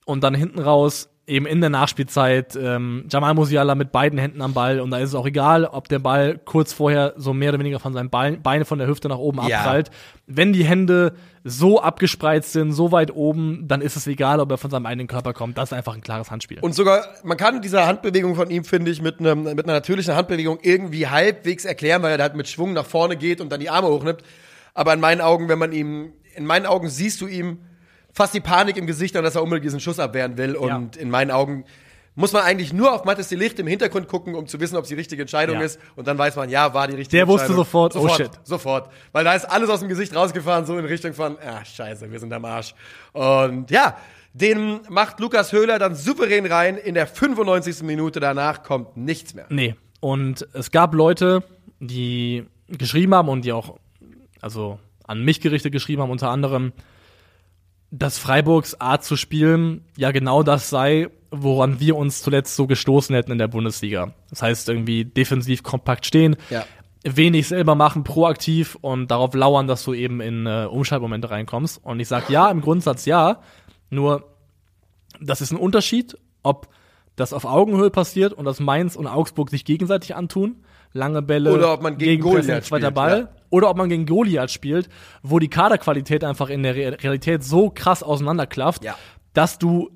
Und dann hinten raus, eben in der Nachspielzeit, ähm, Jamal Musiala mit beiden Händen am Ball. Und da ist es auch egal, ob der Ball kurz vorher so mehr oder weniger von seinen Beinen von der Hüfte nach oben ja. abprallt. Wenn die Hände so abgespreizt sind, so weit oben, dann ist es egal, ob er von seinem eigenen Körper kommt. Das ist einfach ein klares Handspiel. Und sogar, man kann diese Handbewegung von ihm, finde ich, mit, einem, mit einer natürlichen Handbewegung irgendwie halbwegs erklären, weil er halt mit Schwung nach vorne geht und dann die Arme hochnimmt. Aber in meinen Augen, wenn man ihm in meinen Augen siehst du ihm fast die Panik im Gesicht an, dass er unbedingt diesen Schuss abwehren will. Und ja. in meinen Augen muss man eigentlich nur auf Mattes Licht im Hintergrund gucken, um zu wissen, ob es die richtige Entscheidung ja. ist. Und dann weiß man, ja, war die richtige Der Entscheidung. Der wusste sofort, sofort, oh shit. Sofort. Weil da ist alles aus dem Gesicht rausgefahren, so in Richtung von, ah, scheiße, wir sind am Arsch. Und ja, den macht Lukas Höhler dann souverän rein. In der 95. Minute danach kommt nichts mehr. Nee. Und es gab Leute, die geschrieben haben und die auch, also an mich gerichtet geschrieben haben, unter anderem, dass Freiburgs Art zu spielen ja genau das sei, woran wir uns zuletzt so gestoßen hätten in der Bundesliga. Das heißt, irgendwie defensiv kompakt stehen, ja. wenig selber machen, proaktiv und darauf lauern, dass du eben in äh, Umschaltmomente reinkommst. Und ich sage ja, im Grundsatz ja, nur das ist ein Unterschied, ob das auf Augenhöhe passiert und dass Mainz und Augsburg sich gegenseitig antun, lange Bälle, oder ob man gegen Goliath zweiter spielt, Ball, ja. Oder ob man gegen Goliath spielt, wo die Kaderqualität einfach in der Realität so krass auseinanderklafft, ja. dass du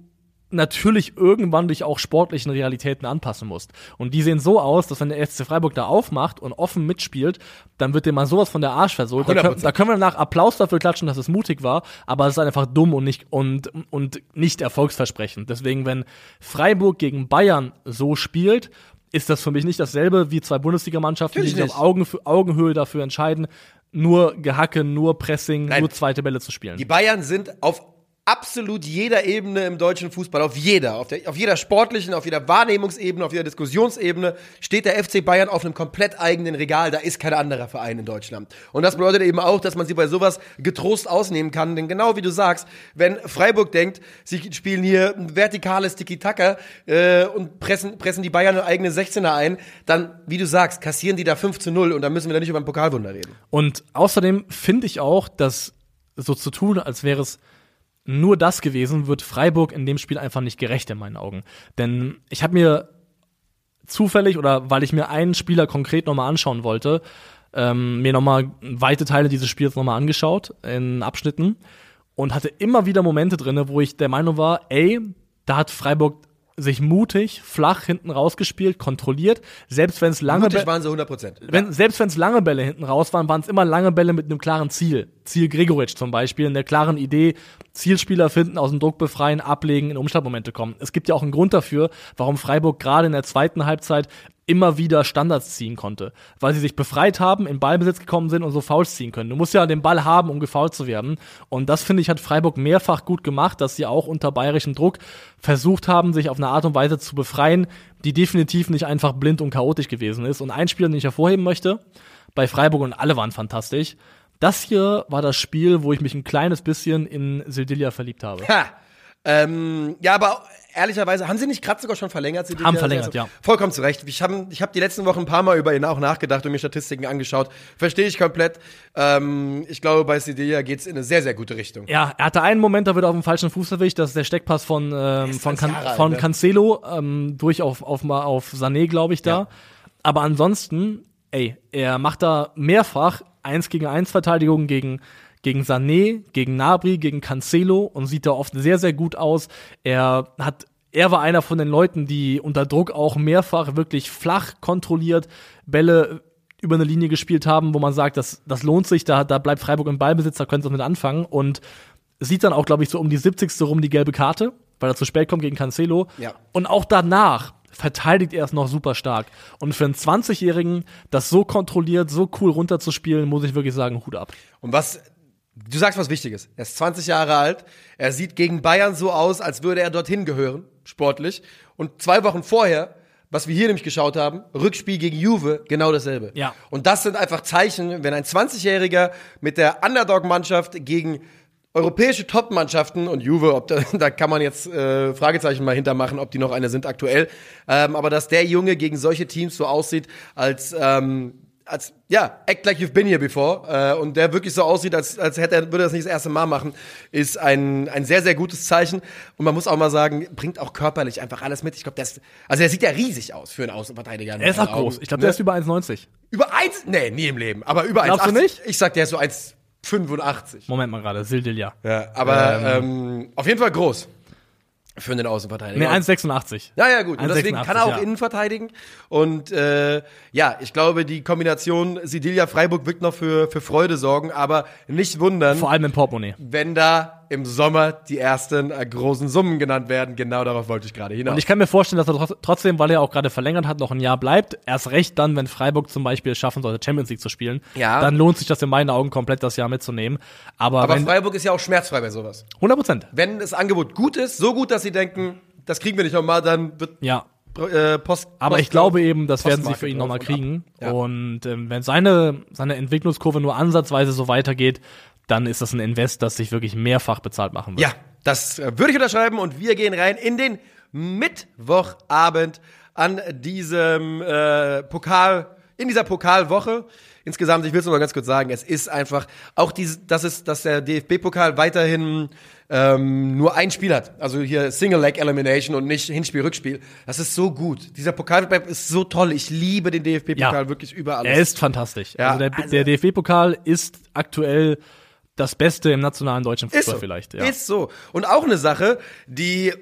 natürlich irgendwann dich auch sportlichen Realitäten anpassen musst. Und die sehen so aus, dass wenn der FC Freiburg da aufmacht und offen mitspielt, dann wird dir mal sowas von der Arsch versohlt. Da können, da können wir danach Applaus dafür klatschen, dass es mutig war, aber es ist einfach dumm und nicht, und, und nicht erfolgsversprechend. Deswegen, wenn Freiburg gegen Bayern so spielt, ist das für mich nicht dasselbe wie zwei Bundesligamannschaften, die sich auf Augen, Augenhöhe dafür entscheiden, nur Gehacke, nur Pressing, Nein. nur zweite Bälle zu spielen. Die Bayern sind auf absolut jeder Ebene im deutschen Fußball, auf jeder, auf, der, auf jeder sportlichen, auf jeder Wahrnehmungsebene, auf jeder Diskussionsebene, steht der FC Bayern auf einem komplett eigenen Regal. Da ist kein anderer Verein in Deutschland. Und das bedeutet eben auch, dass man sie bei sowas getrost ausnehmen kann. Denn genau wie du sagst, wenn Freiburg denkt, sie spielen hier ein vertikales Tiki-Taka äh, und pressen, pressen die Bayern eine eigene 16er ein, dann, wie du sagst, kassieren die da 5 zu 0 und dann müssen wir da nicht über ein Pokalwunder reden. Und außerdem finde ich auch, dass so zu tun, als wäre es nur das gewesen, wird Freiburg in dem Spiel einfach nicht gerecht in meinen Augen. Denn ich habe mir zufällig oder weil ich mir einen Spieler konkret nochmal anschauen wollte, ähm, mir nochmal weite Teile dieses Spiels nochmal angeschaut in Abschnitten und hatte immer wieder Momente drinne, wo ich der Meinung war, ey, da hat Freiburg sich mutig, flach hinten rausgespielt, kontrolliert. Selbst wenn es lange mutig waren sie 100 Prozent. Wenn, selbst wenn es lange Bälle hinten raus waren, waren es immer lange Bälle mit einem klaren Ziel. Ziel Gregoritsch zum Beispiel, in der klaren Idee, Zielspieler finden, aus dem Druck befreien, ablegen, in Umschlagmomente kommen. Es gibt ja auch einen Grund dafür, warum Freiburg gerade in der zweiten Halbzeit immer wieder Standards ziehen konnte, weil sie sich befreit haben, in Ballbesitz gekommen sind und so Fouls ziehen können. Du musst ja den Ball haben, um gefoult zu werden. Und das finde ich hat Freiburg mehrfach gut gemacht, dass sie auch unter bayerischem Druck versucht haben, sich auf eine Art und Weise zu befreien, die definitiv nicht einfach blind und chaotisch gewesen ist. Und ein Spiel, den ich hervorheben möchte, bei Freiburg und alle waren fantastisch. Das hier war das Spiel, wo ich mich ein kleines bisschen in Sildilia verliebt habe. Ha. Ähm, ja, aber ehrlicherweise, haben sie nicht gerade sogar schon verlängert? Sie haben verlängert, ja. Vollkommen zu Recht. Ich habe ich hab die letzten Wochen ein paar Mal über ihn auch nachgedacht und mir Statistiken angeschaut. Verstehe ich komplett. Ähm, ich glaube, bei Sidelia geht es in eine sehr, sehr gute Richtung. Ja, er hatte einen Moment, da wird er auf dem falschen Fuß erwischt. Das ist der Steckpass von, ähm, von, Can von ne? Cancelo ähm, durch auf, auf, auf Sané, glaube ich, da. Ja. Aber ansonsten, ey, er macht da mehrfach eins gegen eins Verteidigung gegen gegen Sané, gegen Nabri, gegen Cancelo und sieht da oft sehr, sehr gut aus. Er hat er war einer von den Leuten, die unter Druck auch mehrfach wirklich flach kontrolliert Bälle über eine Linie gespielt haben, wo man sagt, das, das lohnt sich, da, da bleibt Freiburg im Ballbesitz, da können sie mit anfangen. Und sieht dann auch, glaube ich, so um die 70. rum die gelbe Karte, weil er zu spät kommt gegen Cancelo. Ja. Und auch danach verteidigt er es noch super stark. Und für einen 20-Jährigen, das so kontrolliert, so cool runterzuspielen, muss ich wirklich sagen, Hut ab. Und was du sagst was Wichtiges. Er ist 20 Jahre alt. Er sieht gegen Bayern so aus, als würde er dorthin gehören, sportlich. Und zwei Wochen vorher, was wir hier nämlich geschaut haben, Rückspiel gegen Juve, genau dasselbe. Ja. Und das sind einfach Zeichen, wenn ein 20-Jähriger mit der Underdog-Mannschaft gegen europäische Top-Mannschaften und Juve, ob da, da kann man jetzt äh, Fragezeichen mal hintermachen, ob die noch eine sind aktuell. Ähm, aber dass der Junge gegen solche Teams so aussieht, als ähm, als ja, act like you've been here before äh, und der wirklich so aussieht, als, als hätte er, würde er das nicht das erste Mal machen, ist ein, ein sehr, sehr gutes Zeichen. Und man muss auch mal sagen, bringt auch körperlich einfach alles mit. Ich glaube, das, also er sieht ja riesig aus für einen Außenverteidiger. Er ist auch groß. Ich glaube, der ne? ist über 1,90. Über 1? Nee, nie im Leben. Aber über 1,80. Glaubst du nicht? Ich sag, der ist so 1,85. Moment mal gerade, Sildilja. Ja, aber ähm. Ähm, auf jeden Fall groß. Für einen Außenverteidiger. Nee, 1,86. Ja, ja, gut. Und deswegen kann er auch ja. innen verteidigen. Und äh, ja, ich glaube, die Kombination Sidilia Freiburg wird noch für, für Freude sorgen, aber nicht wundern. Vor allem im Portemonnaie. Wenn da im Sommer die ersten äh, großen Summen genannt werden. Genau darauf wollte ich gerade hinaus. Und ich kann mir vorstellen, dass er trotzdem, weil er auch gerade verlängert hat, noch ein Jahr bleibt. Erst recht dann, wenn Freiburg zum Beispiel es schaffen sollte, Champions League zu spielen. Ja. Dann lohnt sich das in meinen Augen komplett, das Jahr mitzunehmen. Aber, Aber wenn, Freiburg ist ja auch schmerzfrei bei sowas. 100 Prozent. Wenn das Angebot gut ist, so gut, dass sie denken, das kriegen wir nicht nochmal, dann wird ja. Äh, Post, Aber Post, ich glaube eben, das werden sie für ihn nochmal kriegen. Ja. Und ähm, wenn seine, seine Entwicklungskurve nur ansatzweise so weitergeht, dann ist das ein Invest, das sich wirklich mehrfach bezahlt machen wird. Ja, das äh, würde ich unterschreiben und wir gehen rein in den Mittwochabend an diesem äh, Pokal, in dieser Pokalwoche. Insgesamt, ich will es nur mal ganz kurz sagen, es ist einfach auch diese, dass es, dass der DFB-Pokal weiterhin ähm, nur ein Spiel hat. Also hier Single Leg Elimination und nicht Hinspiel, Rückspiel. Das ist so gut. Dieser Pokalwettbewerb ist so toll. Ich liebe den DFB-Pokal ja. wirklich über alles. Er ist fantastisch. Ja, also der, also der DFB-Pokal ist aktuell das Beste im nationalen deutschen Fußball so. vielleicht. Ja. Ist so. Und auch eine Sache, die,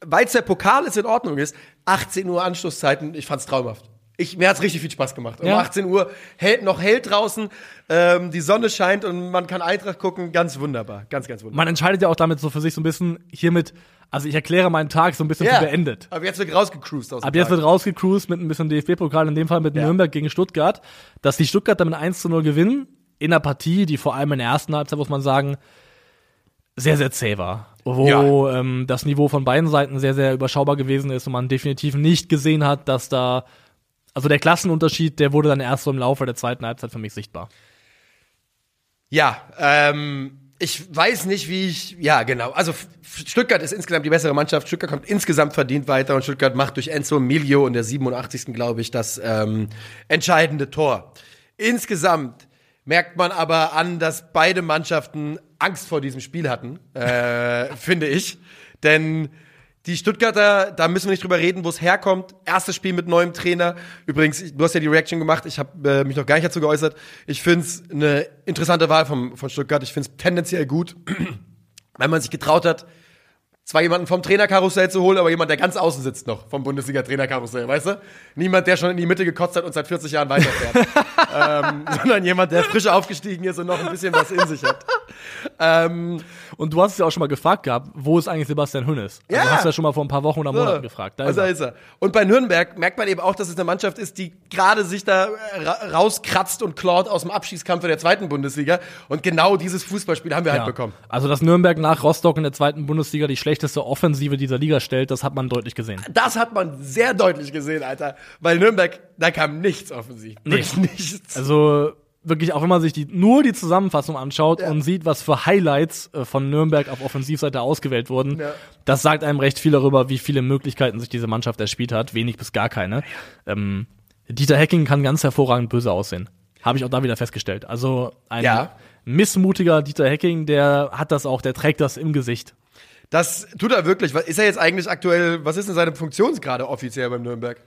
weil es der Pokal ist, in Ordnung ist, 18 Uhr Anschlusszeiten, ich fand's traumhaft. Ich, mir hat's richtig viel Spaß gemacht. Um ja. 18 Uhr hält, noch hell draußen, ähm, die Sonne scheint und man kann Eintracht gucken. Ganz wunderbar. Ganz, ganz wunderbar. Man entscheidet ja auch damit so für sich so ein bisschen hiermit, also ich erkläre meinen Tag so ein bisschen ja. beendet. Aber jetzt wird rausgecruised aus dem Ab jetzt Tag. wird rausgecruised mit ein bisschen DFB-Pokal, in dem Fall mit ja. Nürnberg gegen Stuttgart. Dass die Stuttgarter mit 1 zu 0 gewinnen, in einer Partie, die vor allem in der ersten Halbzeit, muss man sagen, sehr, sehr zäh war. Wo ja. ähm, das Niveau von beiden Seiten sehr, sehr überschaubar gewesen ist und man definitiv nicht gesehen hat, dass da also der Klassenunterschied, der wurde dann erst so im Laufe der zweiten Halbzeit für mich sichtbar. Ja, ähm, ich weiß nicht, wie ich. Ja, genau. Also Stuttgart ist insgesamt die bessere Mannschaft. Stuttgart kommt insgesamt verdient weiter und Stuttgart macht durch Enzo Milio in der 87. glaube ich das ähm, entscheidende Tor. Insgesamt merkt man aber an, dass beide Mannschaften Angst vor diesem Spiel hatten, äh, finde ich. Denn die Stuttgarter, da müssen wir nicht drüber reden, wo es herkommt. Erstes Spiel mit neuem Trainer. Übrigens, du hast ja die Reaction gemacht. Ich habe äh, mich noch gar nicht dazu geäußert. Ich finde es eine interessante Wahl vom, von Stuttgart. Ich finde es tendenziell gut, weil man sich getraut hat, zwar jemanden vom Trainerkarussell zu holen, aber jemand, der ganz außen sitzt noch vom Bundesliga-Trainerkarussell, weißt du? Niemand, der schon in die Mitte gekotzt hat und seit 40 Jahren weiterfährt. ähm, sondern jemand, der frisch aufgestiegen ist und noch ein bisschen was in sich hat. Ähm, und du hast es ja auch schon mal gefragt gehabt, wo ist eigentlich Sebastian Hünnes? Also ja. Du hast ja schon mal vor ein paar Wochen oder Monaten so. gefragt. Da also ist, er. Und bei Nürnberg merkt man eben auch, dass es eine Mannschaft ist, die gerade sich da rauskratzt und klaut aus dem Abschießkampf der zweiten Bundesliga. Und genau dieses Fußballspiel haben wir halt ja. halt bekommen. Also, dass Nürnberg nach Rostock in der zweiten Bundesliga die schlechteste Offensive dieser Liga stellt, das hat man deutlich gesehen. Das hat man sehr deutlich gesehen, Alter. Weil Nürnberg, da kam nichts offensiv. Nee. Wirklich nichts. Also, wirklich, auch wenn man sich die, nur die Zusammenfassung anschaut ja. und sieht, was für Highlights äh, von Nürnberg auf Offensivseite ausgewählt wurden, ja. das sagt einem recht viel darüber, wie viele Möglichkeiten sich diese Mannschaft erspielt hat. Wenig bis gar keine. Ja. Ähm, Dieter Hecking kann ganz hervorragend böse aussehen. Habe ich auch da wieder festgestellt. Also ein missmutiger Dieter Hecking, der hat das auch, der trägt das im Gesicht. Das tut er wirklich. Ist er jetzt eigentlich aktuell, was ist denn seine Funktionsgrade offiziell beim Nürnberg?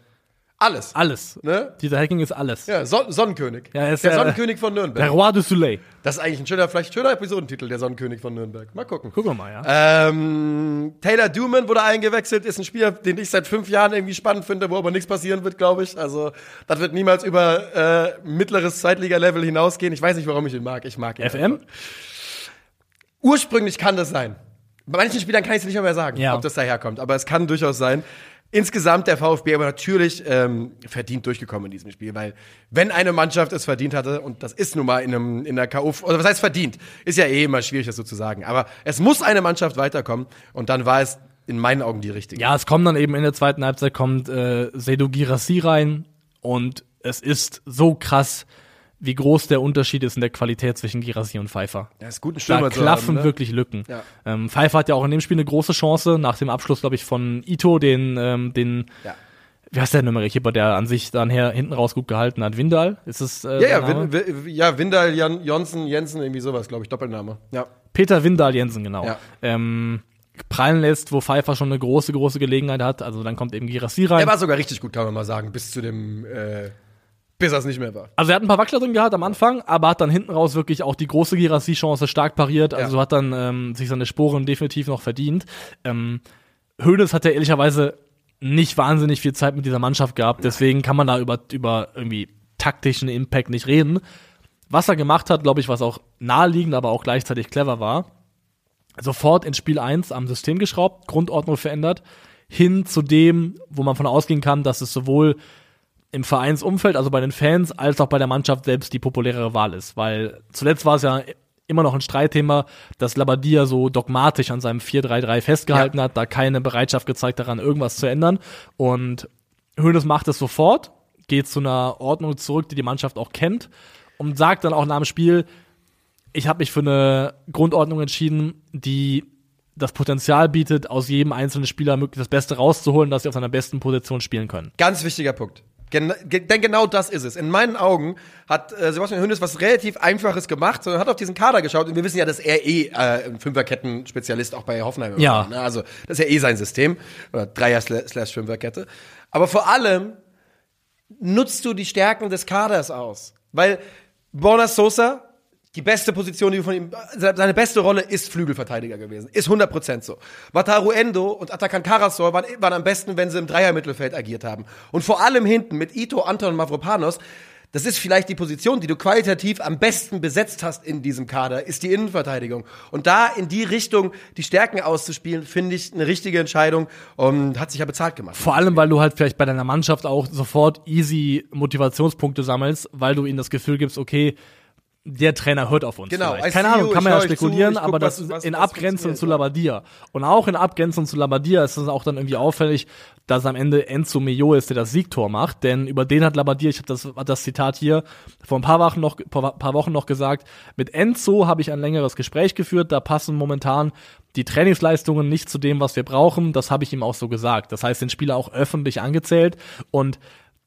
Alles. Alles. Ne? Dieser Hacking ist alles. Ja, Son Sonnenkönig. Ja, er ist der, der Sonnenkönig von Nürnberg. Der Roi du Soleil. Das ist eigentlich ein schöner, vielleicht schöner Episodentitel, der Sonnenkönig von Nürnberg. Mal gucken. Gucken wir mal, ja. Ähm, Taylor Duman wurde eingewechselt, ist ein Spieler, den ich seit fünf Jahren irgendwie spannend finde, wo aber nichts passieren wird, glaube ich. Also, das wird niemals über äh, mittleres Zweitliga-Level hinausgehen. Ich weiß nicht, warum ich ihn mag. Ich mag ihn. FM? Einfach. Ursprünglich kann das sein. Bei manchen Spielern kann ich es nicht mehr sagen, ja. ob das daherkommt. Aber es kann durchaus sein. Insgesamt der VfB aber natürlich ähm, verdient durchgekommen in diesem Spiel, weil wenn eine Mannschaft es verdient hatte, und das ist nun mal in, einem, in der K.O., oder was heißt verdient, ist ja eh immer schwierig, das so zu sagen, aber es muss eine Mannschaft weiterkommen und dann war es in meinen Augen die richtige. Ja, es kommt dann eben in der zweiten Halbzeit kommt äh, Seydou Girassi rein und es ist so krass, wie groß der Unterschied ist in der Qualität zwischen Girassi und Pfeiffer. Ja, ist gut, ein Stürmer Da klaffen haben, ne? wirklich Lücken. Ja. Ähm, Pfeiffer hat ja auch in dem Spiel eine große Chance, nach dem Abschluss, glaube ich, von Ito, den, ähm, den ja. wie heißt der Nummer Keeper, der an sich dann her hinten raus gut gehalten hat? Windal? Ist es äh, Ja, ja, Win, ja, Windal, Jan, Jonsen, Jensen, irgendwie sowas, glaube ich, Doppelname. Ja. Peter Windal Jensen, genau. Ja. Ähm, prallen lässt, wo Pfeiffer schon eine große, große Gelegenheit hat. Also dann kommt eben Girassi rein. Er war sogar richtig gut, kann man mal sagen, bis zu dem äh bis er es nicht mehr war. Also er hat ein paar Wackler drin gehabt am Anfang, aber hat dann hinten raus wirklich auch die große Girassi-Chance stark pariert. Also ja. hat dann ähm, sich seine Sporen definitiv noch verdient. Ähm, Hönes hat ja ehrlicherweise nicht wahnsinnig viel Zeit mit dieser Mannschaft gehabt, deswegen kann man da über, über irgendwie taktischen Impact nicht reden. Was er gemacht hat, glaube ich, was auch naheliegend, aber auch gleichzeitig clever war, sofort in Spiel 1 am System geschraubt, Grundordnung verändert, hin zu dem, wo man von ausgehen kann, dass es sowohl im Vereinsumfeld, also bei den Fans, als auch bei der Mannschaft selbst die populärere Wahl ist. Weil zuletzt war es ja immer noch ein Streitthema, dass Labadia so dogmatisch an seinem 4-3-3 festgehalten ja. hat, da keine Bereitschaft gezeigt daran, irgendwas zu ändern. Und Hönes macht es sofort, geht zu einer Ordnung zurück, die die Mannschaft auch kennt und sagt dann auch nach dem Spiel, ich habe mich für eine Grundordnung entschieden, die das Potenzial bietet, aus jedem einzelnen Spieler möglichst das Beste rauszuholen, dass sie auf seiner besten Position spielen können. Ganz wichtiger Punkt. Gen denn genau das ist es. In meinen Augen hat äh, Sebastian Hönes was relativ Einfaches gemacht, sondern hat auf diesen Kader geschaut und wir wissen ja, dass er eh äh, ein Fünferketten-Spezialist auch bei Hoffenheim ja. war. Ne? Also das ist ja eh sein System. Oder Dreier-Fünferkette. Aber vor allem nutzt du die Stärken des Kaders aus. Weil Borna Sosa die beste Position, die von ihm, seine beste Rolle ist Flügelverteidiger gewesen. Ist 100% so. Wataru Endo und Atakan Karasor waren, waren am besten, wenn sie im Dreiermittelfeld agiert haben. Und vor allem hinten mit Ito, Anton und Mavropanos, das ist vielleicht die Position, die du qualitativ am besten besetzt hast in diesem Kader, ist die Innenverteidigung. Und da in die Richtung die Stärken auszuspielen, finde ich eine richtige Entscheidung und hat sich ja bezahlt gemacht. Vor allem, weil du halt vielleicht bei deiner Mannschaft auch sofort easy Motivationspunkte sammelst, weil du ihnen das Gefühl gibst, okay, der Trainer hört auf uns. Genau. Keine Ahnung, kann man ja spekulieren, zu, aber das was, in Abgrenzung zu Labadia. Und auch in Abgrenzung zu Labadia ist es auch dann irgendwie auffällig, dass am Ende Enzo Mio ist, der das Siegtor macht, denn über den hat Labadia, ich habe das, das Zitat hier vor ein paar Wochen noch, paar Wochen noch gesagt, mit Enzo habe ich ein längeres Gespräch geführt, da passen momentan die Trainingsleistungen nicht zu dem, was wir brauchen, das habe ich ihm auch so gesagt. Das heißt, den Spieler auch öffentlich angezählt und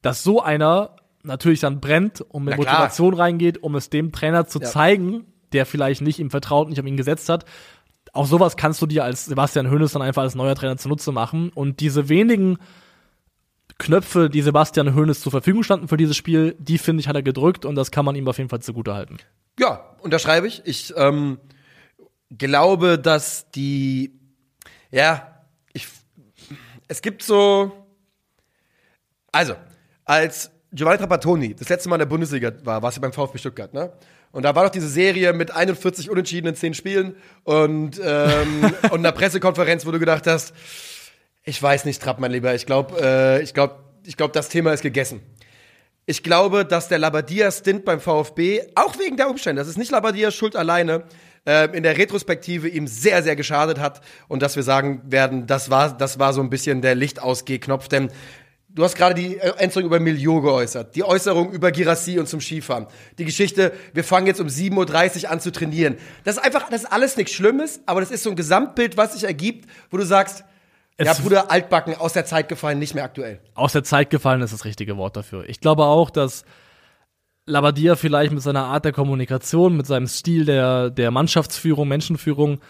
dass so einer natürlich dann brennt und mit Motivation reingeht, um es dem Trainer zu ja. zeigen, der vielleicht nicht ihm vertraut, nicht auf ihn gesetzt hat. Auch sowas kannst du dir als Sebastian Hoeneß dann einfach als neuer Trainer zunutze machen. Und diese wenigen Knöpfe, die Sebastian Hoeneß zur Verfügung standen für dieses Spiel, die finde ich, hat er gedrückt und das kann man ihm auf jeden Fall zugute halten. Ja, unterschreibe ich. Ich ähm, glaube, dass die, ja, ich, es gibt so, also, als Giovanni Trapattoni das letzte Mal in der Bundesliga war, war es ja beim VfB Stuttgart, ne? Und da war doch diese Serie mit 41 Unentschieden in 10 Spielen und, ähm, und einer Pressekonferenz, wo du gedacht hast, ich weiß nicht, Trapp, mein Lieber, ich glaube, äh, ich glaube, ich glaube, das Thema ist gegessen. Ich glaube, dass der Labadia-Stint beim VfB, auch wegen der Umstände, das ist nicht Labadias Schuld alleine, äh, in der Retrospektive ihm sehr, sehr geschadet hat und dass wir sagen werden, das war, das war so ein bisschen der Lichtausgeh-Knopf, denn Du hast gerade die Äußerung über Milio geäußert, die Äußerung über Girassi und zum Skifahren, die Geschichte, wir fangen jetzt um 7.30 Uhr an zu trainieren. Das ist einfach, das ist alles nichts Schlimmes, aber das ist so ein Gesamtbild, was sich ergibt, wo du sagst, es ja, Bruder, altbacken, aus der Zeit gefallen, nicht mehr aktuell. Aus der Zeit gefallen ist das richtige Wort dafür. Ich glaube auch, dass Labadia vielleicht mit seiner Art der Kommunikation, mit seinem Stil der, der Mannschaftsführung, Menschenführung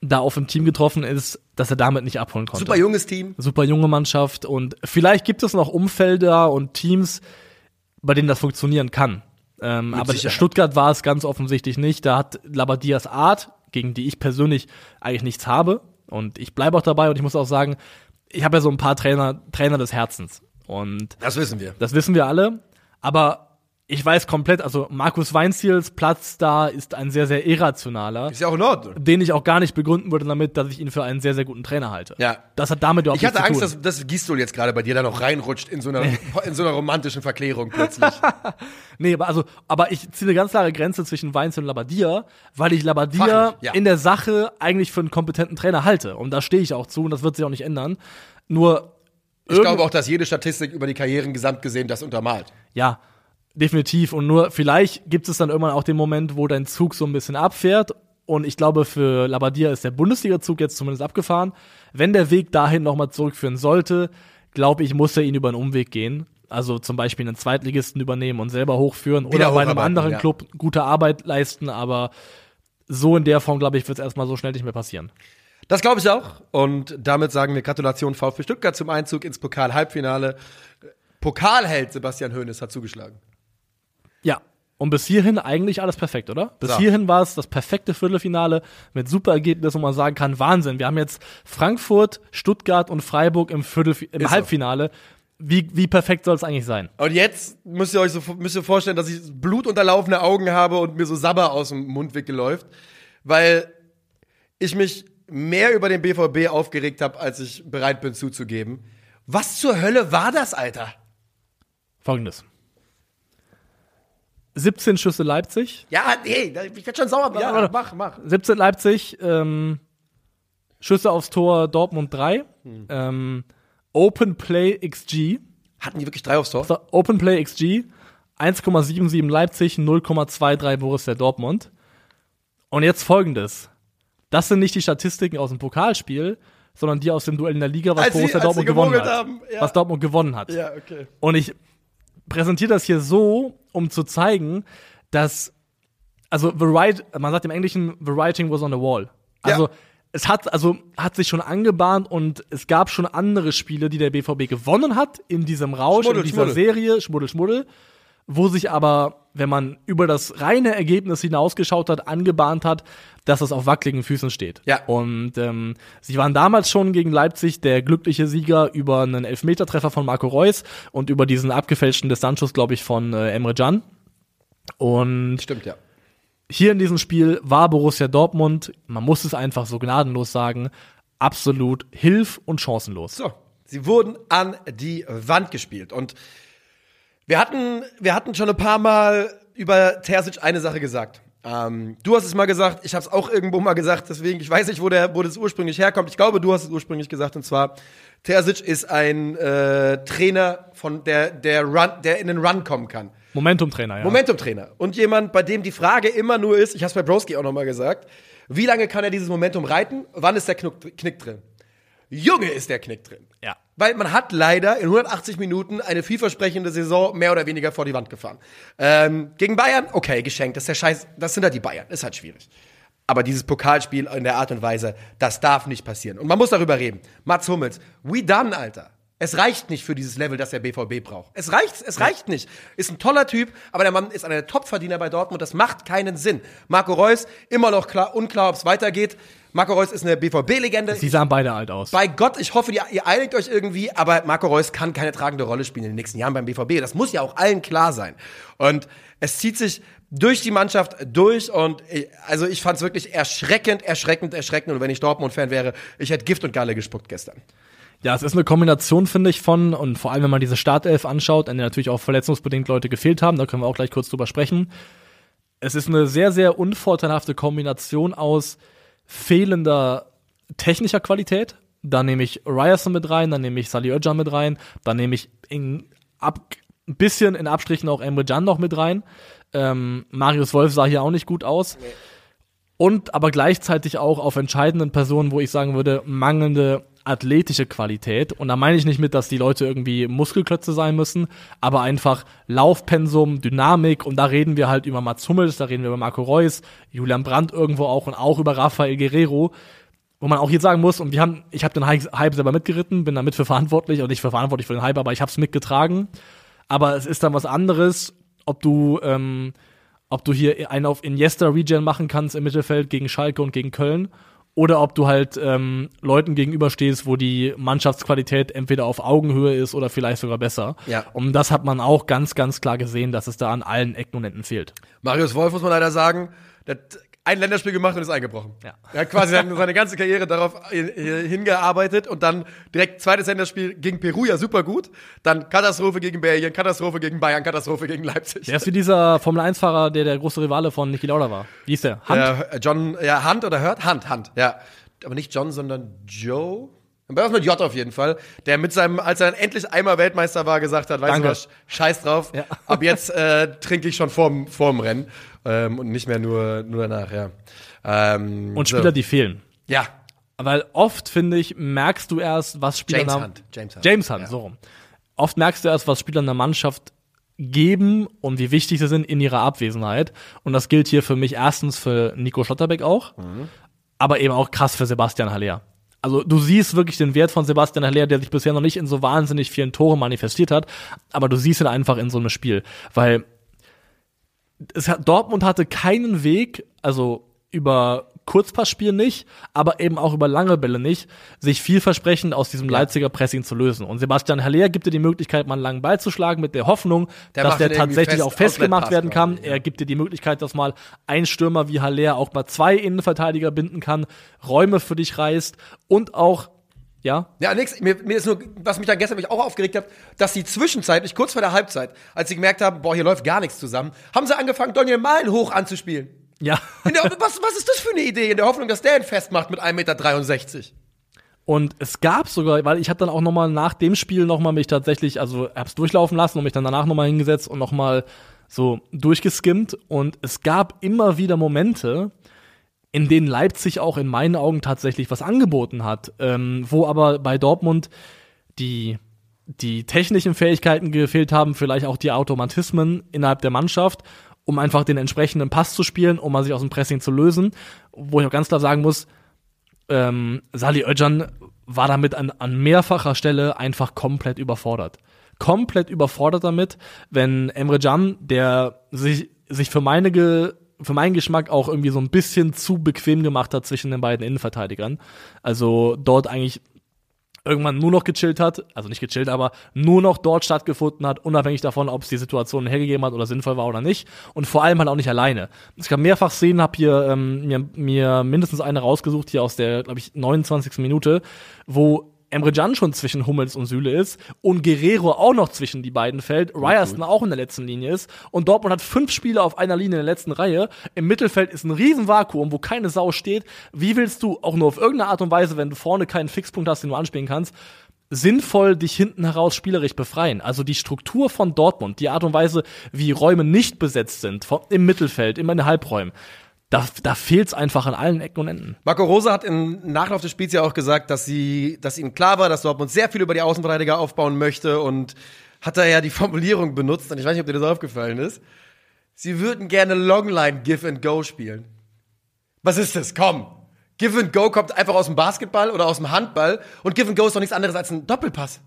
da auf ein Team getroffen ist, dass er damit nicht abholen konnte. Super junges Team. Super junge Mannschaft und vielleicht gibt es noch Umfelder und Teams, bei denen das funktionieren kann. Ähm, aber Sicherheit. Stuttgart war es ganz offensichtlich nicht. Da hat Labadias Art, gegen die ich persönlich eigentlich nichts habe. Und ich bleibe auch dabei und ich muss auch sagen, ich habe ja so ein paar Trainer, Trainer des Herzens. Und das wissen wir. Das wissen wir alle. Aber ich weiß komplett, also Markus Weinziels Platz da ist ein sehr, sehr irrationaler. Ist ja auch in Ordnung. Den ich auch gar nicht begründen würde damit, dass ich ihn für einen sehr, sehr guten Trainer halte. Ja. Das hat damit überhaupt nichts zu tun. Ich hatte Angst, dass, dass Gistol jetzt gerade bei dir da noch reinrutscht in so einer, in so einer romantischen Verklärung plötzlich. nee, aber also, aber ich ziehe eine ganz klare Grenze zwischen Weinziel und Labadia, weil ich Labadia ja. in der Sache eigentlich für einen kompetenten Trainer halte. Und da stehe ich auch zu und das wird sich auch nicht ändern. Nur, ich glaube auch, dass jede Statistik über die Karrieren gesamt gesehen das untermalt. Ja, Definitiv. Und nur vielleicht gibt es dann irgendwann auch den Moment, wo dein Zug so ein bisschen abfährt. Und ich glaube, für Labadia ist der Bundesliga-Zug jetzt zumindest abgefahren. Wenn der Weg dahin nochmal zurückführen sollte, glaube ich, muss er ihn über einen Umweg gehen. Also zum Beispiel einen Zweitligisten übernehmen und selber hochführen Wieder oder bei einem anderen ja. Club gute Arbeit leisten. Aber so in der Form, glaube ich, wird es erstmal so schnell nicht mehr passieren. Das glaube ich auch. Und damit sagen wir Gratulation VfB Stuttgart zum Einzug ins Pokal-Halbfinale. Pokalheld Sebastian Hoeneß hat zugeschlagen. Ja. Und bis hierhin eigentlich alles perfekt, oder? Bis so. hierhin war es das perfekte Viertelfinale mit super Ergebnis, wo man sagen kann, Wahnsinn. Wir haben jetzt Frankfurt, Stuttgart und Freiburg im, Viertelf im Ist Halbfinale. So. Wie, wie perfekt soll es eigentlich sein? Und jetzt müsst ihr euch so müsst ihr vorstellen, dass ich blutunterlaufene Augen habe und mir so Sabber aus dem Mund weggeläuft. Weil ich mich mehr über den BVB aufgeregt habe, als ich bereit bin zuzugeben. Was zur Hölle war das, Alter? Folgendes. 17 Schüsse Leipzig. Ja, nee, ich werde schon sauer. Ja, mach, mach. 17 Leipzig, ähm, Schüsse aufs Tor Dortmund 3. Hm. Ähm, Open Play XG. Hatten die wirklich drei aufs Tor? Open Play XG. 1,77 Leipzig, 0,23 Borussia Dortmund. Und jetzt folgendes. Das sind nicht die Statistiken aus dem Pokalspiel, sondern die aus dem Duell in der Liga, was als Borussia sie, Dortmund gewonnen hat. Haben, ja. Was Dortmund gewonnen hat. Ja, okay. Und ich präsentiere das hier so, um zu zeigen, dass also the right, man sagt im Englischen the writing was on the wall. Also ja. es hat also hat sich schon angebahnt und es gab schon andere Spiele, die der BVB gewonnen hat in diesem Rausch Schmuddel, in dieser Schmuddel. Serie Schmuddel Schmuddel wo sich aber, wenn man über das reine Ergebnis hinausgeschaut hat, angebahnt hat, dass es auf wackeligen Füßen steht. Ja. Und ähm, sie waren damals schon gegen Leipzig der glückliche Sieger über einen Elfmetertreffer von Marco Reus und über diesen abgefälschten Distanzschuss, glaube ich, von äh, Emre Can. Und Stimmt, ja. Hier in diesem Spiel war Borussia Dortmund, man muss es einfach so gnadenlos sagen, absolut hilf- und chancenlos. So, sie wurden an die Wand gespielt und wir hatten, wir hatten schon ein paar Mal über Terzic eine Sache gesagt. Ähm, du hast es mal gesagt, ich habe es auch irgendwo mal gesagt, deswegen, ich weiß nicht, wo, der, wo das ursprünglich herkommt. Ich glaube, du hast es ursprünglich gesagt, und zwar, Terzic ist ein äh, Trainer, von der, der, Run, der in den Run kommen kann. Momentum-Trainer, ja. Momentum-Trainer. Und jemand, bei dem die Frage immer nur ist, ich habe es bei Broski auch nochmal gesagt, wie lange kann er dieses Momentum reiten? Wann ist der Knick, Knick drin? Junge, ist der Knick drin. Ja. Weil man hat leider in 180 Minuten eine vielversprechende Saison mehr oder weniger vor die Wand gefahren. Ähm, gegen Bayern, okay, geschenkt. Das ist der Scheiß, das sind halt die Bayern. Ist halt schwierig. Aber dieses Pokalspiel in der Art und Weise, das darf nicht passieren. Und man muss darüber reden. Mats Hummels, we done, Alter. Es reicht nicht für dieses Level, das der BVB braucht. Es reicht, es reicht nicht. Ist ein toller Typ, aber der Mann ist einer der Topverdiener bei Dortmund. Das macht keinen Sinn. Marco Reus, immer noch klar, unklar, ob es weitergeht. Marco Reus ist eine BVB-Legende. Sie sahen beide alt aus. Bei Gott, ich hoffe, ihr, einigt euch irgendwie, aber Marco Reus kann keine tragende Rolle spielen in den nächsten Jahren beim BVB. Das muss ja auch allen klar sein. Und es zieht sich durch die Mannschaft durch und ich, also ich fand es wirklich erschreckend, erschreckend, erschreckend. Und wenn ich Dortmund-Fan wäre, ich hätte Gift und Galle gespuckt gestern. Ja, es ist eine Kombination, finde ich, von, und vor allem, wenn man diese Startelf anschaut, in der natürlich auch verletzungsbedingt Leute gefehlt haben, da können wir auch gleich kurz drüber sprechen. Es ist eine sehr, sehr unvorteilhafte Kombination aus fehlender technischer Qualität. Da nehme ich Ryerson mit rein, dann nehme ich Sally Özcan mit rein, dann nehme ich in, ab, ein bisschen in Abstrichen auch Emre Can noch mit rein. Ähm, Marius Wolf sah hier auch nicht gut aus. Nee. Und aber gleichzeitig auch auf entscheidenden Personen, wo ich sagen würde, mangelnde athletische Qualität. Und da meine ich nicht mit, dass die Leute irgendwie Muskelklötze sein müssen, aber einfach Laufpensum, Dynamik. Und da reden wir halt über Mats Hummels, da reden wir über Marco Reus, Julian Brandt irgendwo auch und auch über Rafael Guerrero. Wo man auch hier sagen muss, und wir haben, ich habe den Hype selber mitgeritten, bin damit für verantwortlich, und nicht für verantwortlich für den Hype, aber ich habe es mitgetragen. Aber es ist dann was anderes, ob du, ähm, ob du hier einen auf Iniesta Regen machen kannst im Mittelfeld gegen Schalke und gegen Köln oder ob du halt ähm, Leuten gegenüberstehst, wo die Mannschaftsqualität entweder auf Augenhöhe ist oder vielleicht sogar besser. Ja. Und das hat man auch ganz, ganz klar gesehen, dass es da an allen Ecken und Enden fehlt. Marius Wolf muss man leider sagen, der ein Länderspiel gemacht und ist eingebrochen. Ja. Er hat quasi seine, ganze Karriere darauf hingearbeitet und dann direkt zweites Länderspiel gegen Peru, ja super gut. Dann Katastrophe gegen Belgien, Katastrophe gegen Bayern, Katastrophe gegen Leipzig. Der ist wie dieser Formel-1-Fahrer, der der große Rivale von Niki Lauda war. Wie ist der? Hand? Äh, John, ja, Hand oder Hört? Hand, Hand, ja. Aber nicht John, sondern Joe. Bei was mit J auf jeden Fall, der mit seinem, als er dann endlich einmal Weltmeister war, gesagt hat, weißt Danke. du was, scheiß drauf, ja. ab jetzt äh, trinke ich schon vorm, vorm Rennen ähm, und nicht mehr nur, nur danach, ja. Ähm, und Spieler, so. die fehlen. Ja. Weil oft, finde ich, merkst du erst, was Spieler James Hunt. James Hunt, James Hunt ja. so rum. Oft merkst du erst, was Spieler in der Mannschaft geben und wie wichtig sie sind in ihrer Abwesenheit. Und das gilt hier für mich erstens für Nico Schlotterbeck auch, mhm. aber eben auch krass für Sebastian Haller. Also du siehst wirklich den Wert von Sebastian Haller, der sich bisher noch nicht in so wahnsinnig vielen Toren manifestiert hat, aber du siehst ihn einfach in so einem Spiel, weil hat, Dortmund hatte keinen Weg, also über Kurzpassspiel nicht, aber eben auch über lange Bälle nicht, sich vielversprechend aus diesem. Leipziger Pressing zu lösen. Und Sebastian Haller gibt dir die Möglichkeit, mal einen langen Ball zu schlagen mit der Hoffnung, der dass der tatsächlich fest, auch festgemacht werden kann. Ja. Er gibt dir die Möglichkeit, dass mal ein Stürmer wie Haller auch mal zwei Innenverteidiger binden kann, Räume für dich reißt und auch ja? Ja, nix. Mir, mir ist nur, was mich da gestern mich auch aufgeregt hat, dass sie zwischenzeitlich, kurz vor der Halbzeit, als sie gemerkt haben, boah, hier läuft gar nichts zusammen, haben sie angefangen, Daniel Malen hoch anzuspielen. Ja. Der, was, was ist das für eine Idee? In der Hoffnung, dass der ihn festmacht mit 1,63 Meter. Und es gab sogar, weil ich habe dann auch noch mal nach dem Spiel noch mal mich tatsächlich, also hab's durchlaufen lassen und mich dann danach noch mal hingesetzt und noch mal so durchgeskimmt und es gab immer wieder Momente, in denen Leipzig auch in meinen Augen tatsächlich was angeboten hat, ähm, wo aber bei Dortmund die die technischen Fähigkeiten gefehlt haben, vielleicht auch die Automatismen innerhalb der Mannschaft, um einfach den entsprechenden Pass zu spielen, um mal sich aus dem Pressing zu lösen. Wo ich auch ganz klar sagen muss, ähm, Sali Özcan war damit an, an mehrfacher Stelle einfach komplett überfordert. Komplett überfordert damit, wenn Emre Can, der sich, sich für meine Ge für meinen Geschmack auch irgendwie so ein bisschen zu bequem gemacht hat zwischen den beiden Innenverteidigern. Also dort eigentlich irgendwann nur noch gechillt hat, also nicht gechillt, aber nur noch dort stattgefunden hat, unabhängig davon, ob es die Situation hergegeben hat oder sinnvoll war oder nicht. Und vor allem halt auch nicht alleine. Ich habe mehrfach Szenen, habe hier ähm, mir, mir mindestens eine rausgesucht, hier aus der, glaube ich, 29. Minute, wo Emre Can schon zwischen Hummels und Süle ist und Guerrero auch noch zwischen die beiden fällt, Ryerson auch in der letzten Linie ist und Dortmund hat fünf Spieler auf einer Linie in der letzten Reihe. Im Mittelfeld ist ein Riesenvakuum, wo keine Sau steht. Wie willst du auch nur auf irgendeine Art und Weise, wenn du vorne keinen Fixpunkt hast, den du anspielen kannst, sinnvoll dich hinten heraus spielerisch befreien. Also die Struktur von Dortmund, die Art und Weise, wie Räume nicht besetzt sind, im Mittelfeld, immer in den Halbräumen, da, da fehlt es einfach an allen Ecken und Enden. Marco Rosa hat im Nachlauf des Spiels ja auch gesagt, dass sie, dass ihm klar war, dass Dortmund sehr viel über die Außenverteidiger aufbauen möchte und hat da ja die Formulierung benutzt, und ich weiß nicht, ob dir das aufgefallen ist. Sie würden gerne Longline Give and Go spielen. Was ist das? Komm. Give and Go kommt einfach aus dem Basketball oder aus dem Handball und Give and Go ist doch nichts anderes als ein Doppelpass.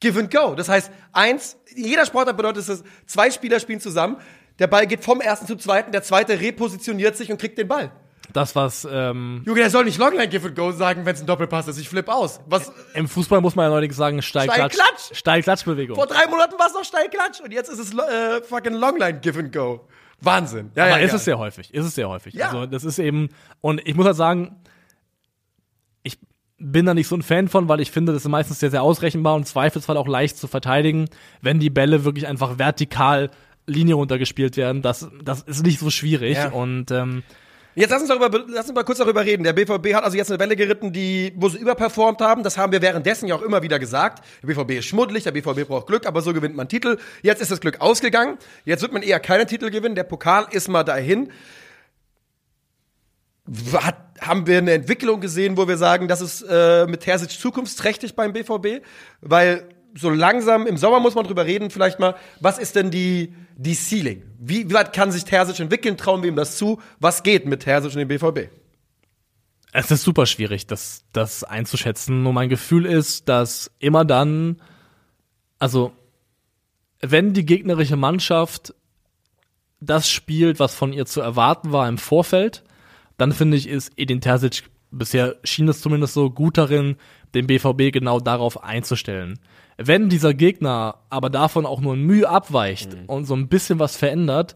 Give and Go. Das heißt, eins, jeder Sportler bedeutet es, zwei Spieler spielen zusammen. Der Ball geht vom ersten zum zweiten, der zweite repositioniert sich und kriegt den Ball. Das, was. Ähm, Junge, der soll nicht Longline Give and Go sagen, wenn es ein Doppelpass ist. Ich flipp aus. Was, Im Fußball muss man ja neulich sagen, Steilklatsch. Steilklatsch. Steilklatschbewegung. Vor drei Monaten war es noch Steilklatsch und jetzt ist es äh, fucking Longline Give and Go. Wahnsinn. Ja, Aber ja, ist ja. es sehr häufig. Ist es sehr häufig. Ja. Also, das ist eben. Und ich muss halt sagen, ich bin da nicht so ein Fan von, weil ich finde, das ist meistens sehr, sehr ausrechenbar und zweifelsfall auch leicht zu verteidigen, wenn die Bälle wirklich einfach vertikal Linie runtergespielt werden. Das, das ist nicht so schwierig. Ja. Und ähm, Jetzt lass uns, darüber, lass uns mal kurz darüber reden. Der BVB hat also jetzt eine Welle geritten, die, wo sie überperformt haben. Das haben wir währenddessen ja auch immer wieder gesagt. Der BVB ist schmuddelig, der BVB braucht Glück, aber so gewinnt man Titel. Jetzt ist das Glück ausgegangen. Jetzt wird man eher keinen Titel gewinnen. Der Pokal ist mal dahin. Hat, haben wir eine Entwicklung gesehen, wo wir sagen, das ist äh, mit Terzic zukunftsträchtig beim BVB? Weil so langsam, im Sommer muss man drüber reden, vielleicht mal, was ist denn die, die Ceiling? Wie, wie weit kann sich Terzic entwickeln? Trauen wir ihm das zu? Was geht mit Terzic und dem BVB? Es ist super schwierig, das, das einzuschätzen. Nur mein Gefühl ist, dass immer dann, also, wenn die gegnerische Mannschaft das spielt, was von ihr zu erwarten war im Vorfeld, dann finde ich, ist Edin Terzic bisher schien es zumindest so gut darin, den BVB genau darauf einzustellen. Wenn dieser Gegner aber davon auch nur ein Mühe abweicht mhm. und so ein bisschen was verändert,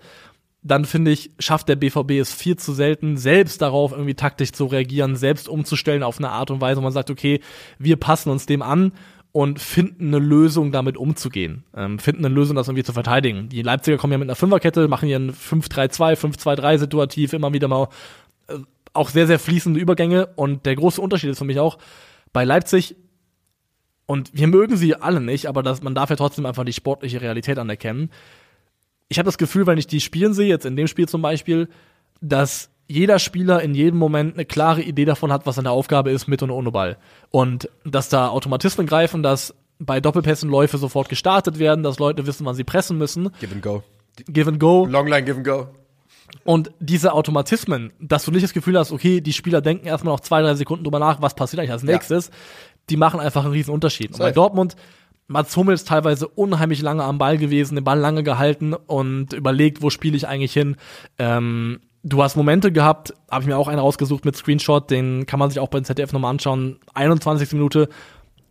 dann finde ich, schafft der BVB es viel zu selten, selbst darauf irgendwie taktisch zu reagieren, selbst umzustellen auf eine Art und Weise, wo man sagt, okay, wir passen uns dem an und finden eine Lösung, damit umzugehen. Ähm, finden eine Lösung, das irgendwie zu verteidigen. Die Leipziger kommen ja mit einer Fünferkette, machen hier ein 5-3-2, 5-2-3 situativ, immer wieder mal äh, auch sehr, sehr fließende Übergänge. Und der große Unterschied ist für mich auch, bei Leipzig und wir mögen sie alle nicht, aber das, man darf ja trotzdem einfach die sportliche Realität anerkennen. Ich habe das Gefühl, wenn ich die spielen sehe, jetzt in dem Spiel zum Beispiel, dass jeder Spieler in jedem Moment eine klare Idee davon hat, was seine Aufgabe ist mit und ohne Ball. Und dass da Automatismen greifen, dass bei Doppelpässen Läufe sofort gestartet werden, dass Leute wissen, wann sie pressen müssen. Give and go. Give and go. Longline, give and go. Und diese Automatismen, dass du nicht das Gefühl hast, okay, die Spieler denken erstmal noch zwei, drei Sekunden drüber nach, was passiert eigentlich als nächstes, ja die machen einfach einen riesen Unterschied. Und bei Dortmund, Mats Hummels teilweise unheimlich lange am Ball gewesen, den Ball lange gehalten und überlegt, wo spiele ich eigentlich hin. Ähm, du hast Momente gehabt, habe ich mir auch einen rausgesucht mit Screenshot, den kann man sich auch bei ZDF nochmal anschauen. 21. Minute.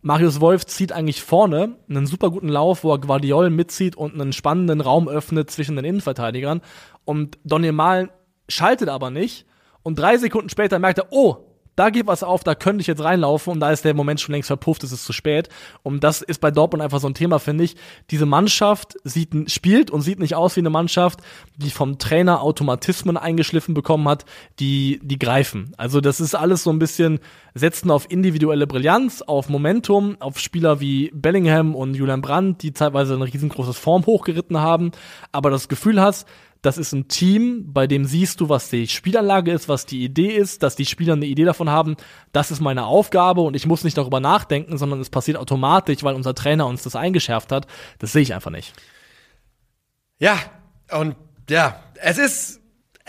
Marius Wolf zieht eigentlich vorne einen super guten Lauf, wo er Guardiol mitzieht und einen spannenden Raum öffnet zwischen den Innenverteidigern. Und Daniel Malen schaltet aber nicht. Und drei Sekunden später merkt er, oh, da geht was auf, da könnte ich jetzt reinlaufen und da ist der Moment schon längst verpufft, es ist zu spät. Und das ist bei Dortmund einfach so ein Thema, finde ich. Diese Mannschaft sieht, spielt und sieht nicht aus wie eine Mannschaft, die vom Trainer Automatismen eingeschliffen bekommen hat, die, die greifen. Also das ist alles so ein bisschen setzen auf individuelle Brillanz, auf Momentum, auf Spieler wie Bellingham und Julian Brandt, die teilweise ein riesengroßes Form hochgeritten haben, aber das Gefühl hast, das ist ein Team, bei dem siehst du, was die Spielanlage ist, was die Idee ist, dass die Spieler eine Idee davon haben, das ist meine Aufgabe und ich muss nicht darüber nachdenken, sondern es passiert automatisch, weil unser Trainer uns das eingeschärft hat. Das sehe ich einfach nicht. Ja, und ja, es ist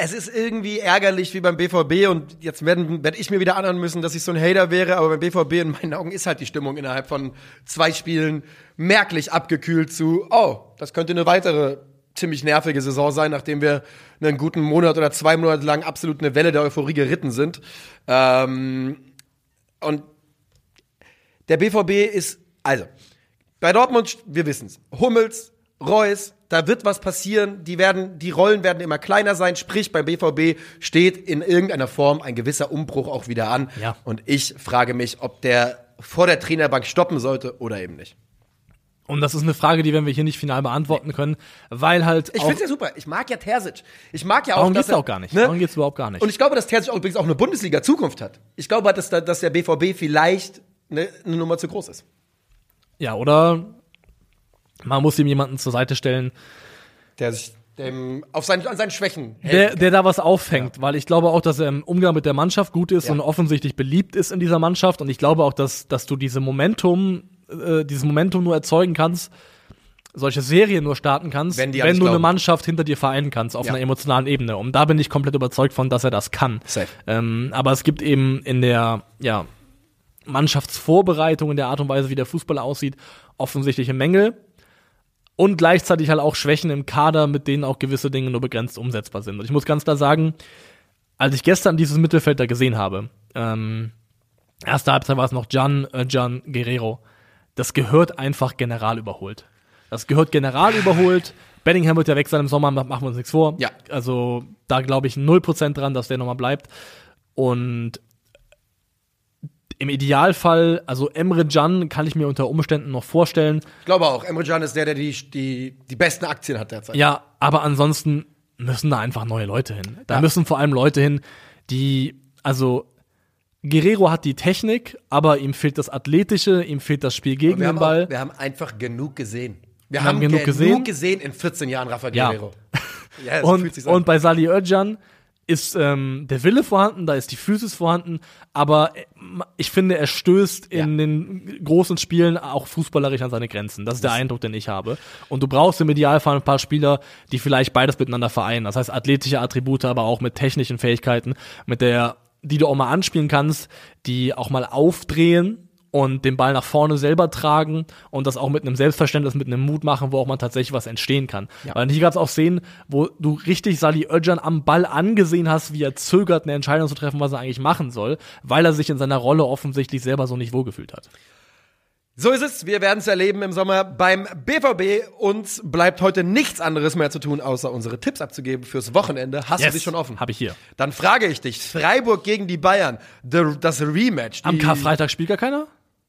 es ist irgendwie ärgerlich wie beim BVB und jetzt werde werd ich mir wieder anhören müssen, dass ich so ein Hater wäre, aber beim BVB in meinen Augen ist halt die Stimmung innerhalb von zwei Spielen merklich abgekühlt zu, oh, das könnte eine weitere ziemlich nervige Saison sein, nachdem wir einen guten Monat oder zwei Monate lang absolut eine Welle der Euphorie geritten sind. Ähm, und der BVB ist, also, bei Dortmund, wir wissen es, Hummels, Reus, da wird was passieren, die werden, die Rollen werden immer kleiner sein, sprich beim BVB steht in irgendeiner Form ein gewisser Umbruch auch wieder an. Ja. Und ich frage mich, ob der vor der Trainerbank stoppen sollte oder eben nicht. Und das ist eine Frage, die werden wir hier nicht final beantworten können, weil halt. Ich finde ja super. Ich mag ja Terzic. Ich mag ja auch. Darum geht's auch gar nicht. Ne? Darum geht's überhaupt gar nicht. Und ich glaube, dass Terzic auch übrigens auch eine Bundesliga-Zukunft hat. Ich glaube, dass, dass der BVB vielleicht eine, eine Nummer zu groß ist. Ja, oder man muss ihm jemanden zur Seite stellen, der sich dem, auf seinen, an seinen Schwächen der, der da was auffängt, ja. weil ich glaube auch, dass er im Umgang mit der Mannschaft gut ist ja. und offensichtlich beliebt ist in dieser Mannschaft und ich glaube auch, dass, dass du diese Momentum äh, dieses Momentum nur erzeugen kannst, solche Serien nur starten kannst, wenn, wenn du glauben. eine Mannschaft hinter dir vereinen kannst auf ja. einer emotionalen Ebene. Und da bin ich komplett überzeugt von, dass er das kann. Ähm, aber es gibt eben in der ja, Mannschaftsvorbereitung, in der Art und Weise, wie der Fußball aussieht, offensichtliche Mängel. Und gleichzeitig halt auch Schwächen im Kader, mit denen auch gewisse Dinge nur begrenzt umsetzbar sind. Und ich muss ganz klar sagen, als ich gestern dieses Mittelfeld da gesehen habe, ähm, erste Halbzeit war es noch Gian, äh, Gian Guerrero das gehört einfach general überholt. Das gehört general überholt. Bellingham wird ja weg sein im Sommer, machen wir uns nichts vor. Ja. Also da glaube ich 0% dran, dass der nochmal bleibt. Und im Idealfall, also Emre Can kann ich mir unter Umständen noch vorstellen. Ich glaube auch, Emre Can ist der, der die, die, die besten Aktien hat derzeit. Ja, aber ansonsten müssen da einfach neue Leute hin. Da ja. müssen vor allem Leute hin, die, also Guerrero hat die Technik, aber ihm fehlt das Athletische, ihm fehlt das Spiel gegen den Ball. Auch, wir haben einfach genug gesehen. Wir, wir haben, genug, gesehen. gesehen in 14 Jahren Rafa Guerrero. Ja. ja und, und bei Sali Özcan ist ähm, der Wille vorhanden, da ist die Physis vorhanden, aber äh, ich finde, er stößt in ja. den großen Spielen auch fußballerisch an seine Grenzen. Das ist der Eindruck, den ich habe. Und du brauchst im Idealfall ein paar Spieler, die vielleicht beides miteinander vereinen. Das heißt, athletische Attribute, aber auch mit technischen Fähigkeiten, mit der die du auch mal anspielen kannst, die auch mal aufdrehen und den Ball nach vorne selber tragen und das auch mit einem Selbstverständnis, mit einem Mut machen, wo auch mal tatsächlich was entstehen kann. Ja. Weil hier gab es auch Szenen, wo du richtig Sali Özcan am Ball angesehen hast, wie er zögert, eine Entscheidung zu treffen, was er eigentlich machen soll, weil er sich in seiner Rolle offensichtlich selber so nicht wohlgefühlt hat. So ist es. Wir werden es erleben im Sommer beim BVB. Uns bleibt heute nichts anderes mehr zu tun, außer unsere Tipps abzugeben fürs Wochenende. Hast yes, du dich schon offen? Habe ich hier. Dann frage ich dich: Freiburg gegen die Bayern, das Rematch. Am Karfreitag spielt gar keiner?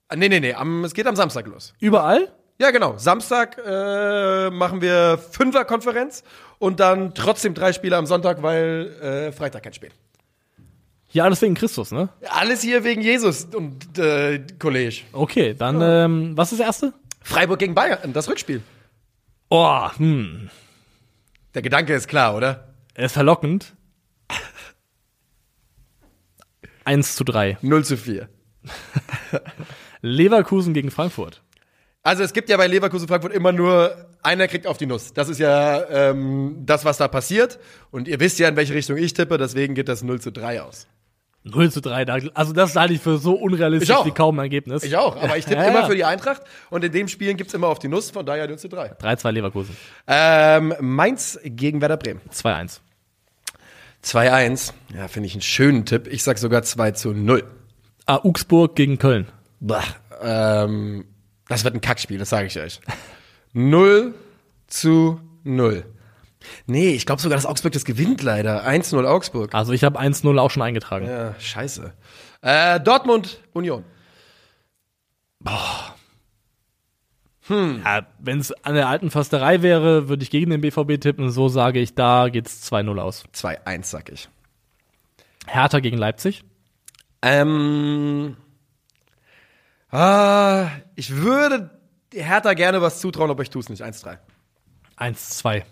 Ah, nee, nee, nee. Am, es geht am Samstag los. Überall? Ja, genau. Samstag äh, machen wir Fünferkonferenz und dann trotzdem drei Spiele am Sonntag, weil äh, Freitag kein Spiel. Ja, alles wegen Christus, ne? Alles hier wegen Jesus und äh, Kollege. Okay, dann, ja. ähm, was ist das erste? Freiburg gegen Bayern, das Rückspiel. Oh, hm. Der Gedanke ist klar, oder? Er ist verlockend. 1 zu 3. 0 zu 4. Leverkusen gegen Frankfurt. Also es gibt ja bei Leverkusen Frankfurt immer nur einer kriegt auf die Nuss. Das ist ja ähm, das, was da passiert. Und ihr wisst ja, in welche Richtung ich tippe, deswegen geht das 0 zu 3 aus. 0 zu 3, also das halte ich für so unrealistisch wie kaum ein Ergebnis. Ich auch, aber ich tippe ja, immer ja. für die Eintracht und in dem Spielen gibt's immer auf die Nuss, von daher 0 zu 3. 3-2 Leverkusen. Ähm, Mainz gegen Werder Bremen. 2-1. 2-1. Ja, finde ich einen schönen Tipp. Ich sag sogar 2 zu 0. Ah, Augsburg gegen Köln. Bah, ähm, das wird ein Kackspiel, das sage ich euch. 0 zu 0. Nee, ich glaube sogar, dass Augsburg das gewinnt leider. 1-0 Augsburg. Also ich habe 1-0 auch schon eingetragen. Ja, scheiße. Äh, Dortmund, Union. Boah. Hm. Ja, Wenn es an der alten Fasterei wäre, würde ich gegen den BVB tippen. So sage ich, da geht's 2-0 aus. 2-1, sag ich. Hertha gegen Leipzig. Ähm. Ah, ich würde Hertha gerne was zutrauen, aber ich tue es nicht. 1-3. 1-2.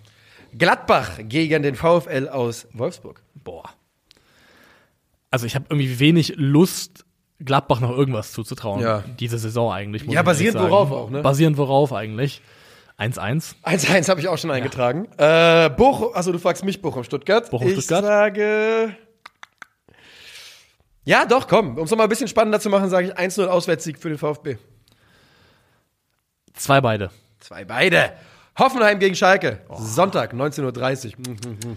Gladbach gegen den VfL aus Wolfsburg. Boah. Also ich habe irgendwie wenig Lust, Gladbach noch irgendwas zuzutrauen. Ja. Diese Saison eigentlich. Ja, basierend worauf auch, ne? Basierend worauf eigentlich. 1-1. 1-1 habe ich auch schon eingetragen. Ja. Äh, Bochum, also du fragst mich Bochum Stuttgart. Bochum Stuttgart. Ich sage. Ja, doch, komm. Um es noch mal ein bisschen spannender zu machen, sage ich 1-0 Auswärtssieg für den VfB. Zwei beide. Zwei beide. Hoffenheim gegen Schalke. Oh. Sonntag, 19.30 Uhr.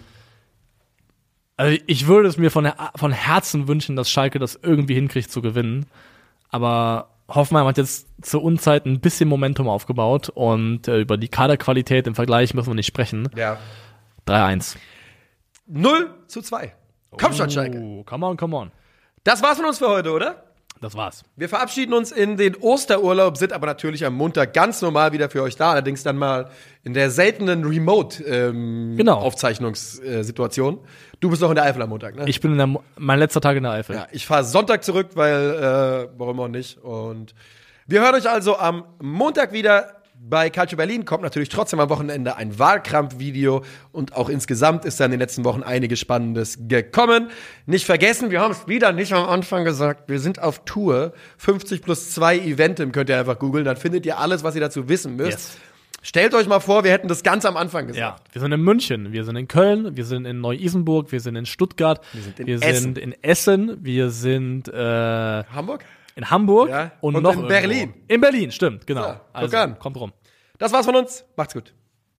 Also ich würde es mir von, von Herzen wünschen, dass Schalke das irgendwie hinkriegt zu gewinnen. Aber Hoffenheim hat jetzt zur Unzeit ein bisschen Momentum aufgebaut und äh, über die Kaderqualität im Vergleich müssen wir nicht sprechen. Ja. 3-1. 0 zu 2. Komm schon, Schalke. Oh, come on, come on. Das war's von uns für heute, oder? Das war's. Wir verabschieden uns in den Osterurlaub, sind aber natürlich am Montag ganz normal wieder für euch da. Allerdings dann mal in der seltenen Remote-Aufzeichnungssituation. Ähm, genau. Du bist noch in der Eifel am Montag, ne? Ich bin in der, mein letzter Tag in der Eifel. Ja, ich fahre Sonntag zurück, weil, äh, warum auch nicht. Und wir hören euch also am Montag wieder. Bei Calcio Berlin kommt natürlich trotzdem am Wochenende ein Wahlkampfvideo und auch insgesamt ist da in den letzten Wochen einiges Spannendes gekommen. Nicht vergessen, wir haben es wieder nicht am Anfang gesagt, wir sind auf Tour. 50 plus 2 Eventim könnt ihr einfach googeln, dann findet ihr alles, was ihr dazu wissen müsst. Yes. Stellt euch mal vor, wir hätten das ganz am Anfang gesagt. Ja, wir sind in München, wir sind in Köln, wir sind in Neu-Isenburg, wir sind in Stuttgart, wir sind in, wir Essen. Sind in Essen, wir sind äh, Hamburg? In Hamburg ja. und, und noch in Berlin. In Berlin, stimmt, genau. Ja, also, kommt rum. Das war's von uns. Macht's gut.